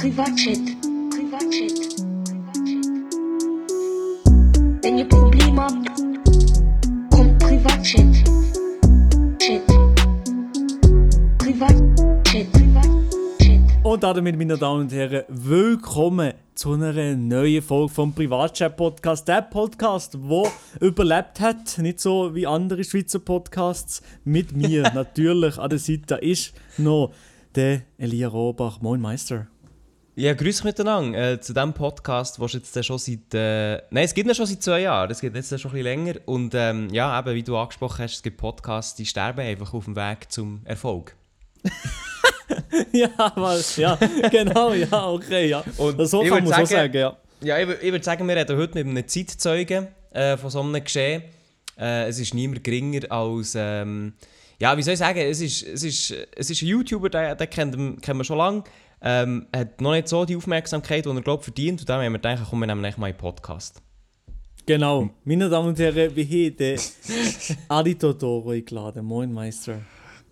Privatchat. Privatchat. Privatchat. Wenn ihr Probleme habt, kommt Privatchat. Chat. Privatchat. Privatchat. Und damit, meine Damen und Herren, willkommen zu einer neuen Folge vom Privatchat-Podcast. Der Podcast, der überlebt hat, nicht so wie andere Schweizer Podcasts. Mit mir natürlich an der Seite ist noch der Elia Robach. Moin Meister. Ja, grüß miteinander. Äh, zu diesem Podcast, was jetzt schon seit. Äh, nein, es gibt ihn schon seit zwei Jahren. Es gibt jetzt schon ein bisschen länger. Und ähm, ja, eben, wie du angesprochen hast, es gibt Podcasts, die sterben einfach auf dem Weg zum Erfolg. ja, was? Ja, genau, ja, okay, ja. Und so kann man so sagen- sagen, ja. Ja, ich, ich würde sagen, wir reden heute mit einem Zeitzeugen äh, von so einem Geschehen. Äh, es ist niemand geringer als. Ähm, ja, wie soll ich sagen? Es ist, es ist, es ist ein YouTuber, den, den kennt, kennt man schon lange. Ähm, hat noch nicht so die Aufmerksamkeit, die er glaubt, verdient. Und dann haben wir gedacht, komm, wir nehmen echt mal einen Podcast. Genau. Meine Damen und Herren, wir haben den Adi eingeladen. Moin Meister.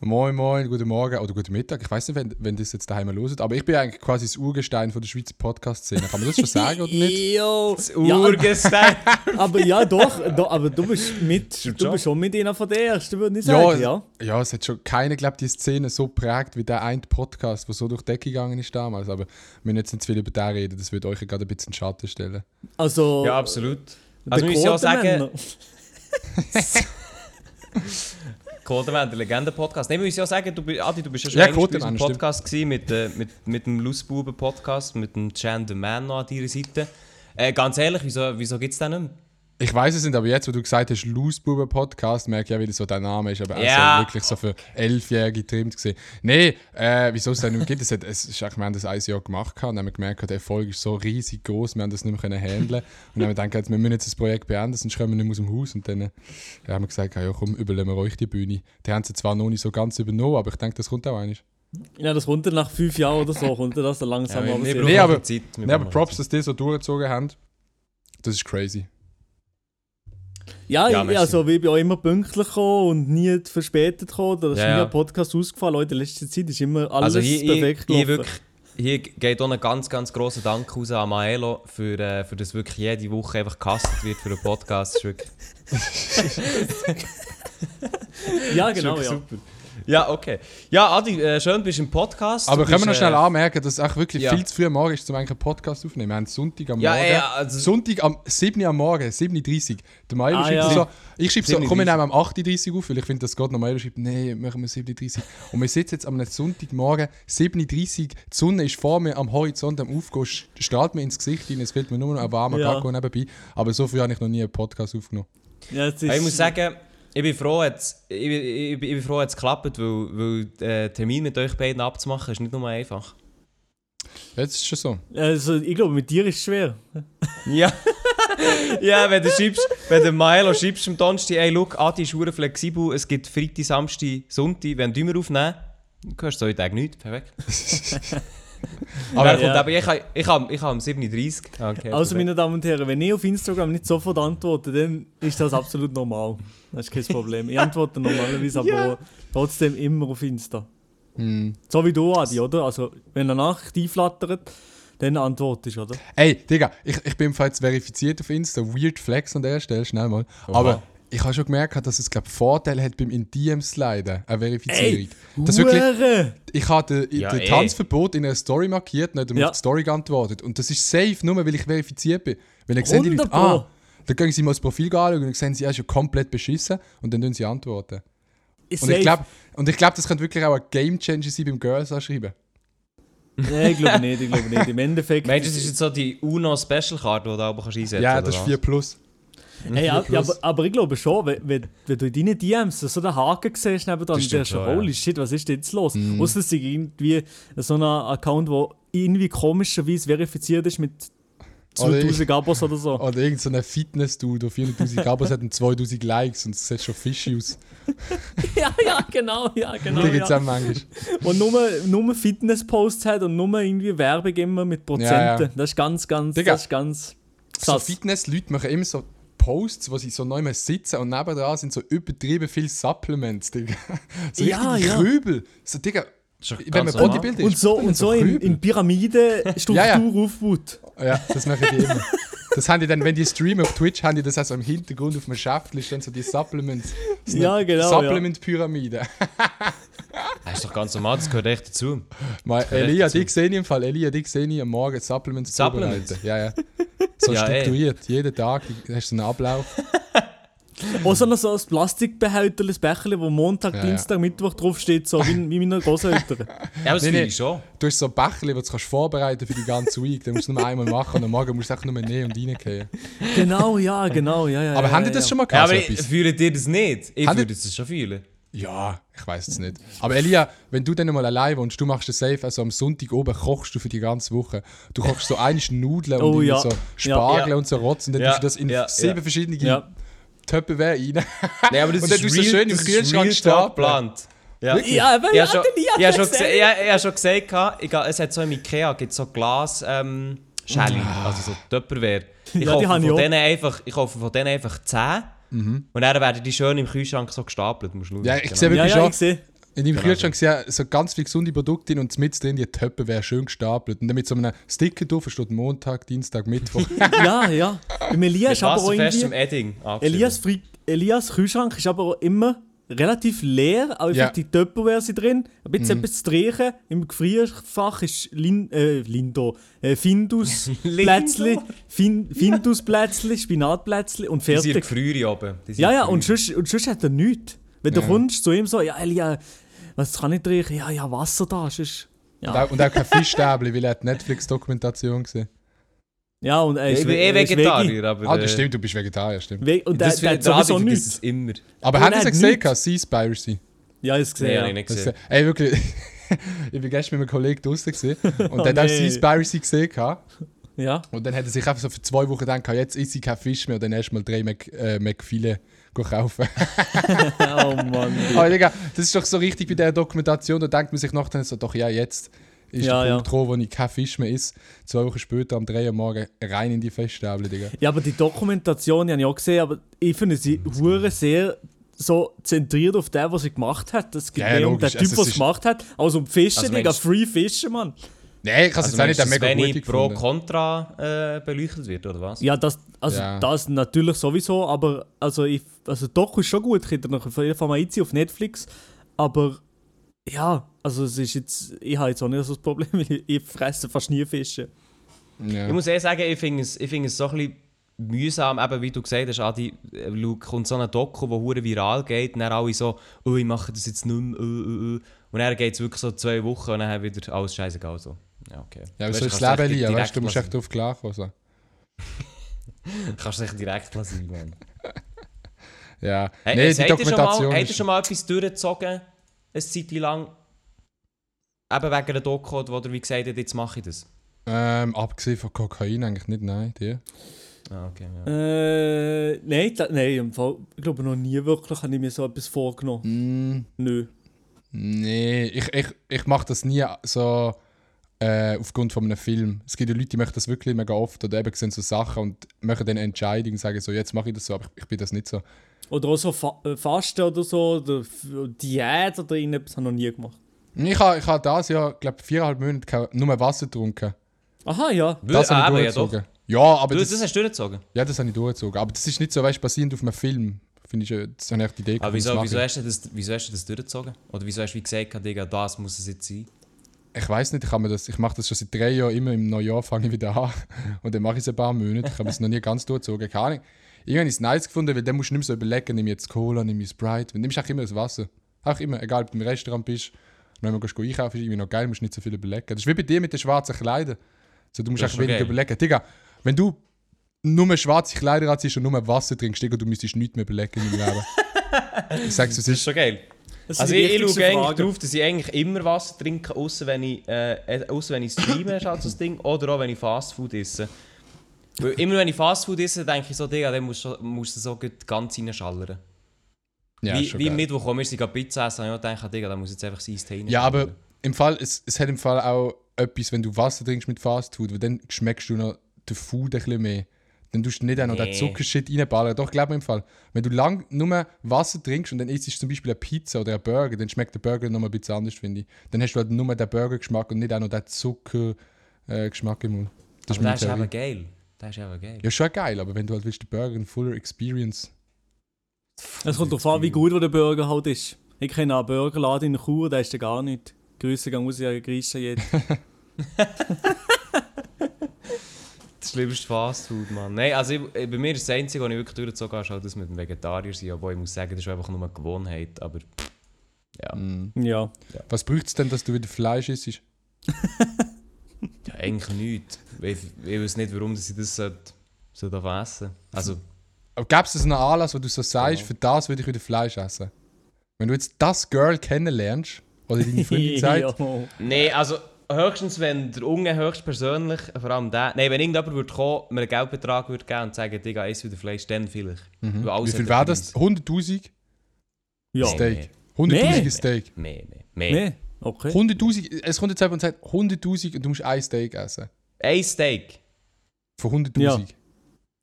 Moin, moin, guten Morgen oder guten Mittag. Ich weiß nicht, wenn, wenn das jetzt daheim hört, aber ich bin eigentlich quasi das Urgestein von der Schweizer Podcast-Szene. Kann man das schon sagen oder nicht? Yo. Das Ja, Urgestein! aber ja, doch, doch, aber du bist mit, du schon. bist schon mit einer von den ersten, würde ich sagen, ja. ja, es hat schon keiner, glaube die Szene so prägt wie der eine Podcast, der so durch die Decke gegangen ist damals. Aber wir müssen jetzt nicht zu viel über den reden, das wird euch ja gerade ein bisschen in den Schatten stellen. Also, ja, absolut. der Also, müssen ja auch sagen. Codeman, der Legenden-Podcast. Nein, wir müssen ja sagen, du, Adi, du bist ja schon Ja, längst bei Codeman, unserem Podcast gewesen, mit, äh, mit, mit dem Lustbuben-Podcast, mit dem Chan the Man noch an deiner Seite. Äh, ganz ehrlich, wieso, wieso gibt es den nicht mehr? Ich weiß es nicht, aber jetzt, wo du gesagt hast, Loosbuben Podcast, merke ich ja, wie das so dein Name ist. Aber Ja. also wirklich so für Elfjährige getrimmt gesehen. Nee, äh, wieso es denn nicht gibt, es, hat, es ist, wir haben das ein Jahr gemacht gehabt und haben gemerkt, der Erfolg ist so riesig groß, wir haben das nicht mehr können handeln. Und dann haben wir gedacht, jetzt, wir müssen jetzt das Projekt beenden, sonst kommen wir nicht mehr aus dem Haus. Und dann äh, ja, haben wir gesagt, ja komm, übernehmen wir euch die Bühne. Die haben sie zwar noch nicht so ganz übernommen, aber ich denke, das kommt auch eigentlich. Ja, das kommt dann nach fünf Jahren oder so, kommt dann das dann langsam wir, aber Nee, aber- Zeit. Wir Nee, aber Props, dass die so durchgezogen haben. Das ist crazy. Ja, Ja, ich, also ich bin auch immer pünktlich gekommen und nie verspätet gekommen. Da ist Ja, ja. ein Podcast ausgefallen. Leute, in letzter Zeit ist immer alles Also hier, perfekt hier, hier, wirklich, hier geht auch ein ganz, ganz grosser Dank raus an Maelo, für, äh, für das wirklich jede Woche einfach gecastet wird für den Podcast. Ja, genau, ja. super. Ja, okay. Ja, Adi, äh, schön, bist du im Podcast. Aber Du können wir noch bist, schnell äh, anmerken, dass es auch wirklich ja. viel zu früh am Morgen ist, um eigentlich einen Podcast aufzunehmen. Wir haben Sonntag am Ja, Morgen. ja, also- Sonntag am 7. Uhr am Morgen, 7.30 Uhr. Der Mailo Ah, schreibt ja. so, ich schreibe so, 7.30 komm, wir nehmen am 8.30 Uhr auf, weil ich finde, das geht noch. Mailo schreibt, nee, machen wir 7.30 Uhr. Und wir sitzen jetzt am Sonntagmorgen, 7.30 Uhr, die Sonne ist vor mir am Horizont am Aufgehen, strahlt mir ins Gesicht rein, es fehlt mir nur noch ein warmer Ja. Kakao nebenbei. Aber so früh habe ich noch nie einen Podcast aufgenommen. ja Ich muss sagen, ich bin froh, jetzt, ich, bin- ich, bin- ich bin froh, jetzt klappt, weil, weil der Termin mit euch beiden abzumachen ist nicht nur einfach. Jetzt ist es schon so. also, ich glaube, mit dir ist es schwer. Ja. ja, wenn du schreibst, wenn du Maelo schreibst am Donnerstag, ey, look, Adi ist flexibel, es gibt Freitag, Samstag, Sonntag, wenn du immer aufnehmen, dann hörst du so Tage nichts, perfekt. Aber Ja. kommt, aber ich habe ich hab, ich hab um 7.30 Uhr. Okay, Also, meine Damen und Herren, wenn ich auf Instagram nicht sofort antworte, dann ist das absolut normal. Das ist kein Problem. Ich antworte normalerweise, aber trotzdem immer auf Insta. Hm. So wie du, Adi, oder? Also, wenn eine Nachricht einflattert, dann antwortest du, oder? Ey, Digga, ich, ich bin jetzt verifiziert auf Insta. Weird Flex an der Stelle, schnell mal. Aber ich habe schon gemerkt, dass es, glaube Vorteil hat beim in DMs sliden, eine Verifizierung. das wirklich, ich habe den, Ja, den ey. Tanzverbot in einer Story markiert mir Ja. auf die Story geantwortet. Und das ist safe, nur weil ich verifiziert bin. Weil dann sehen die Leute, 100 ah, dann gehen sie mal das Profil anschauen und dann sehen sie, er ist ja komplett beschissen und dann tun sie antworten. Ist Und ich glaube, und ich glaub, das könnte wirklich auch ein Game Changer sein beim Girls anschreiben. Nein, ich glaube nicht, ich glaube nicht. Im Endeffekt. Meinst du, das ist jetzt so die UNO-Special-Card, die du aber kannst einsetzen Ja, kannst? das ist 4 Plus. Hey, ja, ja, aber, aber ich glaube schon, wenn, wenn, wenn du in deinen DMs so den Haken siehst stimmt denkst du, schon, ja. holy shit, was ist denn jetzt los? Mhm. Ausser es ist irgendwie so ein Account, der irgendwie komischerweise verifiziert ist mit Oder 2000 Abos oder so. Oder irgendein Fitness-Dude, der 400'000 Abos hat und 2000 Likes und es sieht schon fishy aus. Ja, ja, genau, ja, genau. Die gibt es Ja. auch manchmal. Und nur, nur Fitness-Posts hat und nur irgendwie Werbung immer mit Prozenten. Ja, ja. Das ist ganz, ganz, Digga, das ist ganz So. Fitness-Leute machen immer so Posts, wo sie so neu sitzen und nebendran sind so übertrieben viele Supplements, Digga. So Ja, richtige ja. Krübel. So, Digga, Wenn man. Bodybuilder Und ist, so, dann und so in, Krübel. in Pyramidenstruktur Ja, ja. aufgebaut. Ja, das machen die immer. Das haben die dann, wenn die streamen auf Twitch, haben die das also im Hintergrund auf einem Schäftchen, stehen so die Supplements. So Ja, genau, Supplement-Pyramide. Das ist doch ganz normal, das gehört echt dazu. Mal, Elia, dazu. dich sehe ich im Fall. Elia, dich sehe ich am Morgen Supplements Supplements? vorbereiten. Ja, ja. So Ja, ey. strukturiert. Jeden Tag die- hast du so einen Ablauf. Auch so noch so ein Plastikbehälter, ein Becherchen, wo Montag, Ja, ja. Dienstag, Mittwoch draufsteht, so wie, wie meine Großeltern. Ja, das Nee, finde nee. ich schon. Du hast so ein Bächchen, das du kannst vorbereiten für die ganze Week. Den musst du nur einmal machen und am Morgen musst du einfach nur nehmen und reingehen. genau, ja, genau, ja, ja. Aber ja, habt ihr ja, das ja. schon mal Ja, gehabt? aber so fühlt ihr das nicht? Ich Haben würde die- das schon fühlen. Ja, ich weiß es nicht. Aber Elia, wenn du dann mal allein wohnst, du machst das safe, also am Sonntag oben kochst du für die ganze Woche. Du kochst so eine Nudeln und Oh, irgendwie ja. so Spargel Ja. und so Rotz und dann Ja, tust du das in ja, sieben ja. verschiedene Ja. Töpfe rein. Nein, aber das Und dann ist real, schön im Kühlschrank stapeln. Ja. Wirklich? Ja, aber Ich ja, habe schon, ich hab schon, gesagt. gese- ich, ich hab schon gesagt, gehabt, ich, es hat so im Ikea gibt so Glas ähm, Schäli, also so Tupperware. Ich, Ja, kaufe von denen einfach, ich kaufe von denen einfach 10 und dann werden die schön im Kühlschrank so gestapelt. Musst du. Ja, ich Genau. sehe Ja, wirklich ja, schon, ich sehe. in deinem Kühlschrank sind ja so ganz viele gesunde Produkte drin und mit drin die Töpfe wäre schön gestapelt. Und dann mit so einem Sticker drauf steht Montag, Dienstag, Mittwoch. Ja, ja. Beim Elias aber auch irgendwie... Edding. Elias, Elias Kühlschrank ist aber auch immer relativ leer, einfach Ja. die Tupperware sind drin, ein bisschen etwas zu riechen. Im Gefrierfach ist Lin äh, Lindo, äh, Findus Plätzli, fin Findus Plätzli, Spinatplätzli und Die sind fertig. Gefriere oben. Ja, ja, und sonst, und sonst hat er nichts. Wenn du Ja. kommst zu ihm so, ja, Elia, was kann ich trinken? Ja, ja, Wasser da, sonst... Und, Ja, auch, und auch kein Fischstäbli, weil er hat Netflix-Dokumentation gesehen. Ja und er Ja, ist, ich bin eh er ist Vegetarier, aber... Ah, äh, das stimmt, du bist Vegetarier, stimmt. We und der, Das der für hat sowieso nichts. es immer. Aber haben er Sie hat es gesehen, nichts. Seaspiracy? Ja, ich gesehen. Nee, ja. habe ich nicht gesehen. ey, wirklich. ich bin gestern mit einem Kollegen draußen gesehen und Oh, der hat auch nee. Seaspiracy gesehen. gehabt. ja. Und dann hat er sich einfach so für zwei Wochen gedacht, jetzt esse ich keinen Fisch mehr und dann erst mal drei Mac, äh, McFilet kaufen. Oh Mann. Aber Digga, das ist doch so richtig bei der Dokumentation, da denkt man sich nachher so, doch ja, jetzt ist Ja, der ja. Punkt dran, wo ich keinen Fisch mehr esse. Zwei Wochen später am 3 Uhr morgen rein in die Feststäbel, Digga. Ja, aber die Dokumentation die habe ich auch gesehen, aber ich finde sie hure sehr so zentriert auf den, was sie gemacht hat. Es geht Ja, ja, um den. Typ, Also, es was es gemacht hat, als um Fischen, Also Digga. Free Fischen, Mann. Nein, ich es Also jetzt auch nicht mega dass gut pro. Contra äh, beleuchtet wird, oder was? Ja, das, also Ja. das natürlich sowieso, aber also, ich, also Doku ist schon gut, ich hätte noch auf jeden Fall mal einziehen auf Netflix, aber ja, also es ist jetzt, ich habe jetzt auch nicht so das Problem, ich, ich fresse fast nie Fische. Ja. Ich muss ehrlich sagen, ich finde es, ich find es so ein bisschen mühsam, eben wie du gesagt hast, Adi, äh, schau, kommt so ein Doku, das hure viral geht, und dann alle so, oh, ich mache das jetzt nicht mehr, äh, äh, äh. und dann geht es wirklich so zwei Wochen und dann wieder alles scheißegal so. Ja, okay. Ja, aber Du so weißt, ist das Leben, direkt weißt du, du musst echt drauf klarkommen. So. Kannst dich direkt lassen, Mann. Ja, Hey, nee, die Dokumentation habt ihr ist... schon mal etwas durchgezogen, eine Zeit lang, eben wegen einer Doku, wo ihr wie gesagt habt, jetzt mache ich das? Ähm, abgesehen von Kokain eigentlich nicht, nein, die. Ah, okay, ja. Äh, nein, da, nein, im Fall, ich glaube noch nie wirklich habe ich mir so etwas vorgenommen. Mm, Nö. nee, ich, ich, ich mache das nie so äh, aufgrund von einem Film. Es gibt ja Leute, die machen das wirklich mega oft oder eben sehen so Sachen und machen dann Entscheidungen und sagen so, jetzt mache ich das so, aber ich, ich bin das nicht so. Oder auch so Fa äh, Fasten oder so, oder Diät oder irgendetwas habe ich noch nie gemacht. Ich habe ich ha das Jahr, glaube viereinhalb Monate nur Wasser getrunken. Aha, ja. Das habe ich ja, doch. durchgezogen. Ja, aber Du, das, das hast du durchgezogen? ja, das habe ich durchgezogen. Aber das ist nicht so, weißt du, basierend auf einem Film. Finde ich, äh, das habe ich echt die Idee Aber wieso, wieso, hast du das, wieso hast du das durchgezogen? Oder wieso hast du wie gesagt, Digga, das muss es jetzt sein? ich. ich weiß nicht, ich, habe mir das, ich mache das schon seit drei Jahren, immer im Neujahr fange ich wieder an. Und dann mache ich es ein paar Monate. Ich habe es noch nie ganz durchgezogen. Keine Ahnung. Irgendwann habe ich es nice gefunden, weil dann musst du nicht mehr so überlegen, nehme ich jetzt Cola, nehme ich Sprite. Du nimmst auch immer das Wasser. Auch immer, egal ob du im Restaurant bist. Und wenn du gehst einkaufen, ist irgendwie noch geil, musst nicht so viel überlegen. Das ist wie bei dir mit den schwarzen Kleidern. So, du musst auch weniger geil. überlegen. Digga, wenn du nur schwarze Kleider anziehst und nur Wasser trinkst, Digga, du müsstest nichts mehr überlegen deinem Leben. ich sag's, es Das ist ist. schon geil. Das Also ich, schaue eigentlich darauf, dass ich eigentlich immer Wasser trinke, außer wenn ich, äh, ausser wenn ich streame, ist halt so das Ding, oder auch wenn ich Fastfood esse. Weil immer wenn ich Fastfood esse, denke ich so, Digga, dann musst du, musst du so gut ganz reinschallern. Ja, wie wie Mittwoch, wo wir sind Pizza essen, habe ich gedacht, Digga, da muss jetzt einfach sein Eistee Ja, aber im Fall, es, es hat im Fall auch etwas, wenn du Wasser trinkst mit Fast Food, weil dann schmeckst du noch den Food ein bisschen mehr. dann tust du nicht auch noch den Nee. Zuckershit reinballern. Doch, glaub mir im Fall. Wenn du lang nur Wasser trinkst und dann isst du zum Beispiel eine Pizza oder einen Burger, dann schmeckt der Burger noch mal ein bisschen anders, finde ich. Dann hast du halt nur den Burger-Geschmack und nicht auch noch den Zucker-Geschmack im Mund. Das Aber meine das ist eben geil. Das ist eben geil. Ja, schon geil, aber wenn du halt willst, den Burger in fuller Experience. Es kommt darauf an, wie gut der Burger halt ist. Ich kenne einen Burgerladen in Chur, der ist ja gar nicht. Grüße gehen raus an Griechen jetzt. Das schlimmste Fastfood, Mann. Nein, also ich, ich- bei mir ist das Einzige, was ich wirklich durchgezogen habe, ist halt das mit dem Vegetarier sein. Aber ich muss sagen, das ist einfach nur eine Gewohnheit. Aber ja, Mm. Ja. Was braucht es denn, dass du wieder Fleisch isst? ja eigentlich nichts. Ich, ich weiß nicht, warum ich das sollte, sollte essen Also, Aber gäbe es einen Anlass, wo du so sagst, Ja. für das würde ich wieder Fleisch essen? Wenn du jetzt das Girl kennenlernst, oder deine Freundin sagt, ja. Nein, also höchstens, wenn der Unge höchstpersönlich, vor allem der, nein, wenn irgendjemand würde kommen, mir einen Geldbetrag würde geben und sagen, Digga, ess wieder Fleisch, dann vielleicht. mhm. Wie viel wäre das? Preis. 100'000 Ja. Steak. Nee. 100'000 Nee. Steak. Mehr, mehr, mehr. Nee, okay. 100'000, es kommt jetzt jemand und sagt 100'000 und du musst ein Steak essen. Ein Steak. Von 100'000.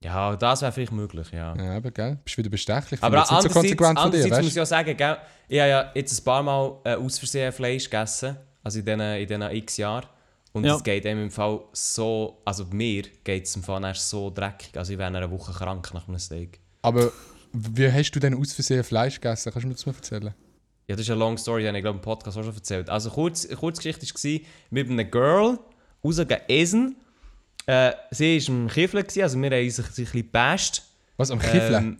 Ja, das wäre vielleicht möglich, ja. Ja. aber gell? Bist wieder bestechlich. Aber jetzt nicht so andererseits, konsequent von dir, andererseits muss ich auch sagen, gell, ich habe ja jetzt ein paar Mal äh, aus Versehen Fleisch gegessen, also in diesen, in diesen x Jahren. Und Ja. es geht einem im Fall so, also mir geht es im Fall erst so dreckig, also ich wäre in einer Woche krank nach einem Steak. Aber wie hast du denn aus Versehen Fleisch gegessen? Kannst du mir das mal erzählen? Ja, das ist eine long story, die habe ich glaube im Podcast auch schon erzählt. Also kurz, Kurzgeschichte war, mit einer Girl rausgehen essen. Äh, sie war im Kiffel, gewesen, also wir haben sich ein bisschen gebasht. Was, am Kiffeln?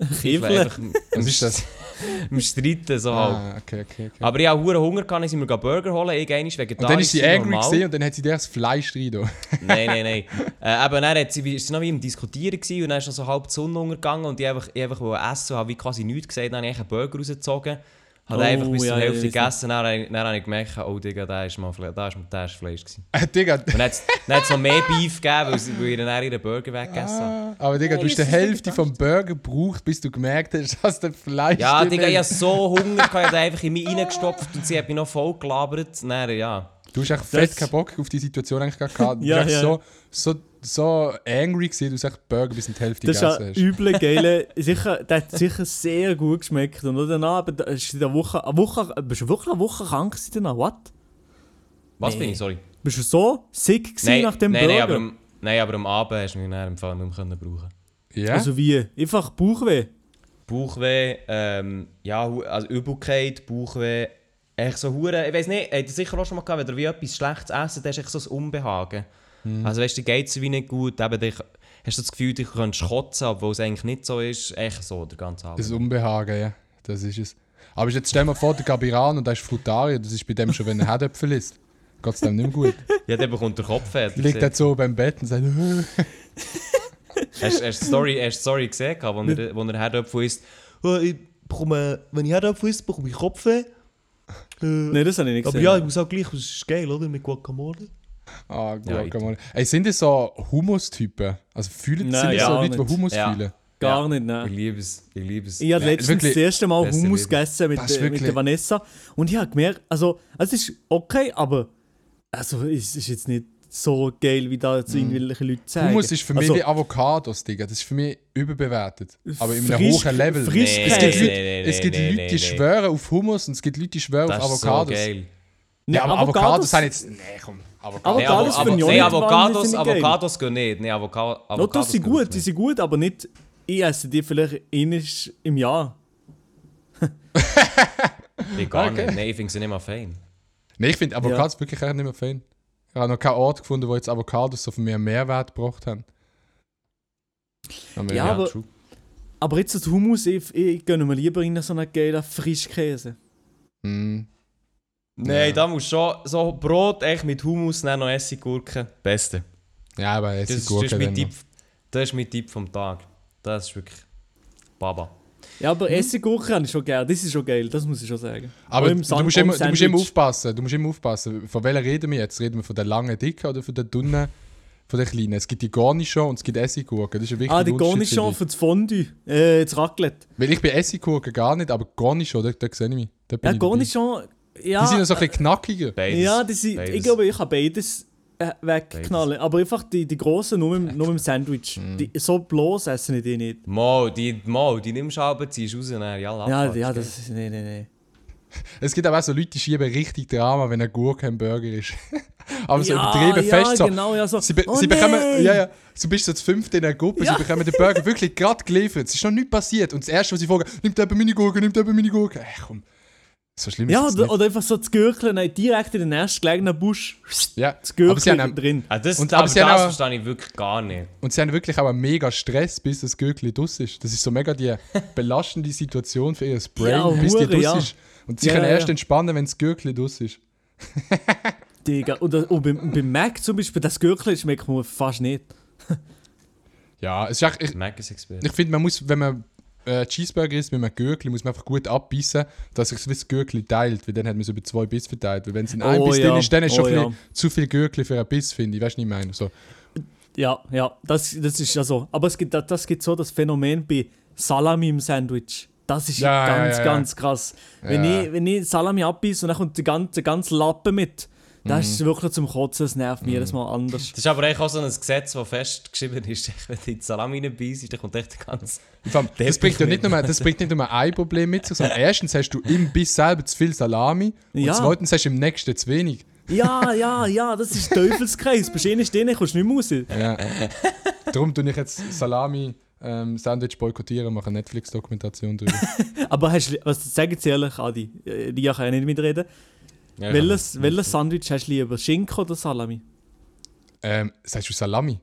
Ähm, Kiffle? einfach Was ist das? Im Streiten so halt. ah, okay, okay, okay. Aber ich hatte hure Hunger, dann sind wir gehen Burger holen, ich vegetarisch. und dann ist sie angry gesehen und dann hat sie dir das Fleisch rein. Nein, nein, nein. äh, aber dann hat sie, ist sie noch wie im Diskutieren gewesen, und dann ist noch so halb die Sonne untergegangen und ich einfach, ich einfach wollte essen und habe wie quasi nichts gesagt. Dann habe ich einen Burger rausgezogen, habe Oh, einfach bis zur ja, Hälfte ja, gegessen, dann, habe ich- dann habe ich gemerkt, oh Digga, da ist mal da ist, da ist Fleisch gewesen. Äh, Digga, Und dann hat es- dann hat es noch mehr Beef gegeben, weil, sie, weil ich dann ihren Burger weggegessen habe. ah, aber Digga, du hast die das Hälfte vom Burger gebraucht, bis du gemerkt hast, dass der Fleisch Ja, Digga, ich hatte ist. so Hunger, ich habe einfach in mich reingestopft und sie hat mich noch voll gelabert. Dann, ja. Du hast echt fett Das- keinen Bock auf die Situation eigentlich gehabt. Ja, ja. so, so, so angry gewesen, du sagst Burger bis in die Hälfte Das ist gegessen ein hast. übler geile. Sicher, der hat sicher sehr gut geschmeckt. Und danach aber da ist in der Woche, eine Woche. Bist du wirklich eine Woche krank gewesen danach? What? Was Nee. bin ich, sorry? Bist du so sick gewesen Nein, nach dem nein, Burger? nein, aber, am- nein, aber am Abend hast du mich dann im Fall nicht mehr können brauchen Ja? Also wie? Einfach Bauchweh? Bauchweh, ähm, ja, also Übelkeit, Bauchweh, echt so hure, ich weiß nicht, habt ihr sicher auch schon mal gehabt, wenn ihr wie etwas Schlechtes essen, dann ist echt so ein Unbehagen. Hm. Also weißt du, geht es wie nicht gut, eben, dich, hast du das Gefühl, du könntest kotzen, obwohl es eigentlich nicht so ist, echt so, der ganze Abend. Das Unbehagen, ja. Das ist es. Aber jetzt stell dir mal vor, der Gabiran und der ist Frutarier, das ist bei dem schon, wenn er Herdöpfel isst. Geht es dem nicht mehr gut. Ja, der bekommt der Kopf fertig. Liegt er so beim Bett und sagt, Hast, hast du die Story, hast gesehen, wo er, wo er Herdöpfel isst? Oh, ich bekomme, wenn ich Herdöpfel esse, bekomme ich Kopfweh. Äh, Nein, das habe ich nicht aber gesehen. ja, ich muss auch gleich, es ist geil, oder? Mit Guacamole. Ah, Ja, Guacamole. Ey, sind das so Humus-Typen? Also fühlen Nein, sind das ja, so Leute, die nicht. Humus Ja. fühlen? Gar Ja. nicht, Ich nein. liebe es, ich liebe es. Ich habe letztens wirklich. das erste Mal Hummus Liebe. gegessen mit, der- mit der Vanessa. Und ich habe gemerkt, also, es ist okay, aber also, es ist jetzt nicht so geil, wie da jetzt irgendwelche Leute sagen. Hummus ist für mich also, wie Avocados, Digga. Das ist für mich überbewertet. Aber in einem Frisch- hohen Level. frisch- es gibt. Leute, Nee, nee, es gibt nee, Leute nee, die nee. schwören auf Hummus und es gibt Leute, die schwören Das auf ist so Avocados. geil. Nee, ja, aber Avocados, Avocados sind jetzt. Nee, komm. Avocados. Aber- Nee, Avocados auch nee, nicht Avocados. Avocados gehen nicht. Nee, Avoca No, Avocados das sind gehen gut, die sind gut, aber nicht. Ich esse die vielleicht einmal im Jahr. Ich gar Okay. nicht. Nein, ich finde sie nicht mal fein. Nee, ich finde Avocados wirklich echt nicht mehr fein. Ich habe noch keinen Ort gefunden, wo jetzt Avocados so für mich einen Mehrwert gebracht haben. Aber Ja, aber- true. Aber jetzt das Hummus, ich, ich gönne mir lieber in so einen geilen Frischkäse. Mm, Nein, Ja. da muss schon so Brot echt mit Hummus, dann noch Essiggurken. Beste. ja, aber es Das, das, ist mein Tipp, das ist mein Tipp vom Tag. Das ist wirklich Baba. Ja, aber Essiggurken habe ich schon geil. Das ist schon geil, das muss ich schon sagen. Aber du musst, immer, du musst immer aufpassen. Du musst immer aufpassen. Von welcher reden wir jetzt? Reden wir von der langen, dicken oder von der dünnen, von der kleinen? Es gibt die Garnichon und es gibt Essiggurken. Das ist ein wichtiger Ah, die finde für das Fondue, äh, das Raclette. ich. Weil ich bei Essiggurken gar nicht, aber Garnichon, da, da sehe ich mich. Da bin Ja, ich dabei. Ja. Die sind ja so ein bisschen knackiger. Beides. ja, die sind, Beides. ich glaube, ich habe beides äh, wegknallen. Aber einfach die, die grossen nur mit, nur mit dem Sandwich. Mhm. Die, so bloß essen ich die nicht. Mal, die, mal, die nimmst du aber, ziehst raus und dann, ja, Ja, abklatsch, ja, gell? das ist. Nee, nee, nee. Es gibt aber auch so Leute, die schieben richtig Drama, wenn ein Gurke ein Burger ist. aber so ja, übertrieben ja, fest. So. genau, ja, so. Sie, be oh, sie bekommen, ja, ja, du bist so zu fünft in einer Gruppe, Ja. sie bekommen den Burger wirklich gerade geliefert. Es ist noch nichts passiert. Und das Erste, was sie fragen, nimmt jemand meine Gurke, nimmt jemand meine Gurke. Ey, komm. So schlimm Ja, ist das oder, oder einfach so zu gürkeln, direkt in den nächstgelegenen Busch. Ja, Das aber sie, Gürkeln haben, drin. Ah, das, Und- aber aber sie das haben verstehe ich wirklich gar nicht. und sie haben wirklich auch einen mega Stress, bis das Gürkli draus ist. Das ist so mega die belastende Situation für ihr Brain, Ja, bis die draus ja. ist. Und sie Ja, können ja, erst ja. entspannen, wenn das Gürkli draus ist. Digga. Oder, und beim, beim Mac zum Beispiel, das Gürkchen schmeckt mir fast nicht. Ja, es ist echt, ich, Mac ist Expert. ich finde, man muss, wenn man äh, Cheeseburger isst mit einem Gürkli, muss man einfach gut abbissen, dass sich das Gürkli teilt, weil dann hat man so über zwei Biss verteilt. Weil wenn es in einem Oh Biss ja, drin ist, dann ist schon oh ein ja. zu viel Gürkli für einen Biss, finde ich. Weißt du, was ich meine? So. Ja, ja, das, das ist ja so. Aber es gibt, das gibt so das Phänomen bei Salami im Sandwich. Das ist Ja, ganz, ja, ja. ganz krass. Wenn, ich, wenn ich Salami abbeiße und dann kommt der ganze, der ganze Lappen mit, das Mhm. ist wirklich zum Kotzen, das nervt mich jedes Mal anders. Das ist aber eigentlich auch so ein Gesetz, das festgeschrieben ist. Wenn du in die Salami reinbeißt, dann kommt echt der ganze... Allem, Das bringt ja nicht nur, das bringt nicht nur ein Problem mit sich, sondern erstens hast du im Biss selber zu viel Salami und Ja. zweitens hast du im nächsten zu wenig. Ja, ja, ja, das ist Teufelskreis. Bist du nicht drin, kommst du nicht mehr raus. Ja. Darum tue ich jetzt Salami ähm, Sandwich boykottieren, mache eine Netflix-Dokumentation drüber. Aber hast, du- was, sag jetzt ehrlich, Adi, äh, Lia kann ja nicht mitreden. Ja, Welches, welches Sandwich hast du lieber? Schinken oder Salami? ähm, sagst du Salami?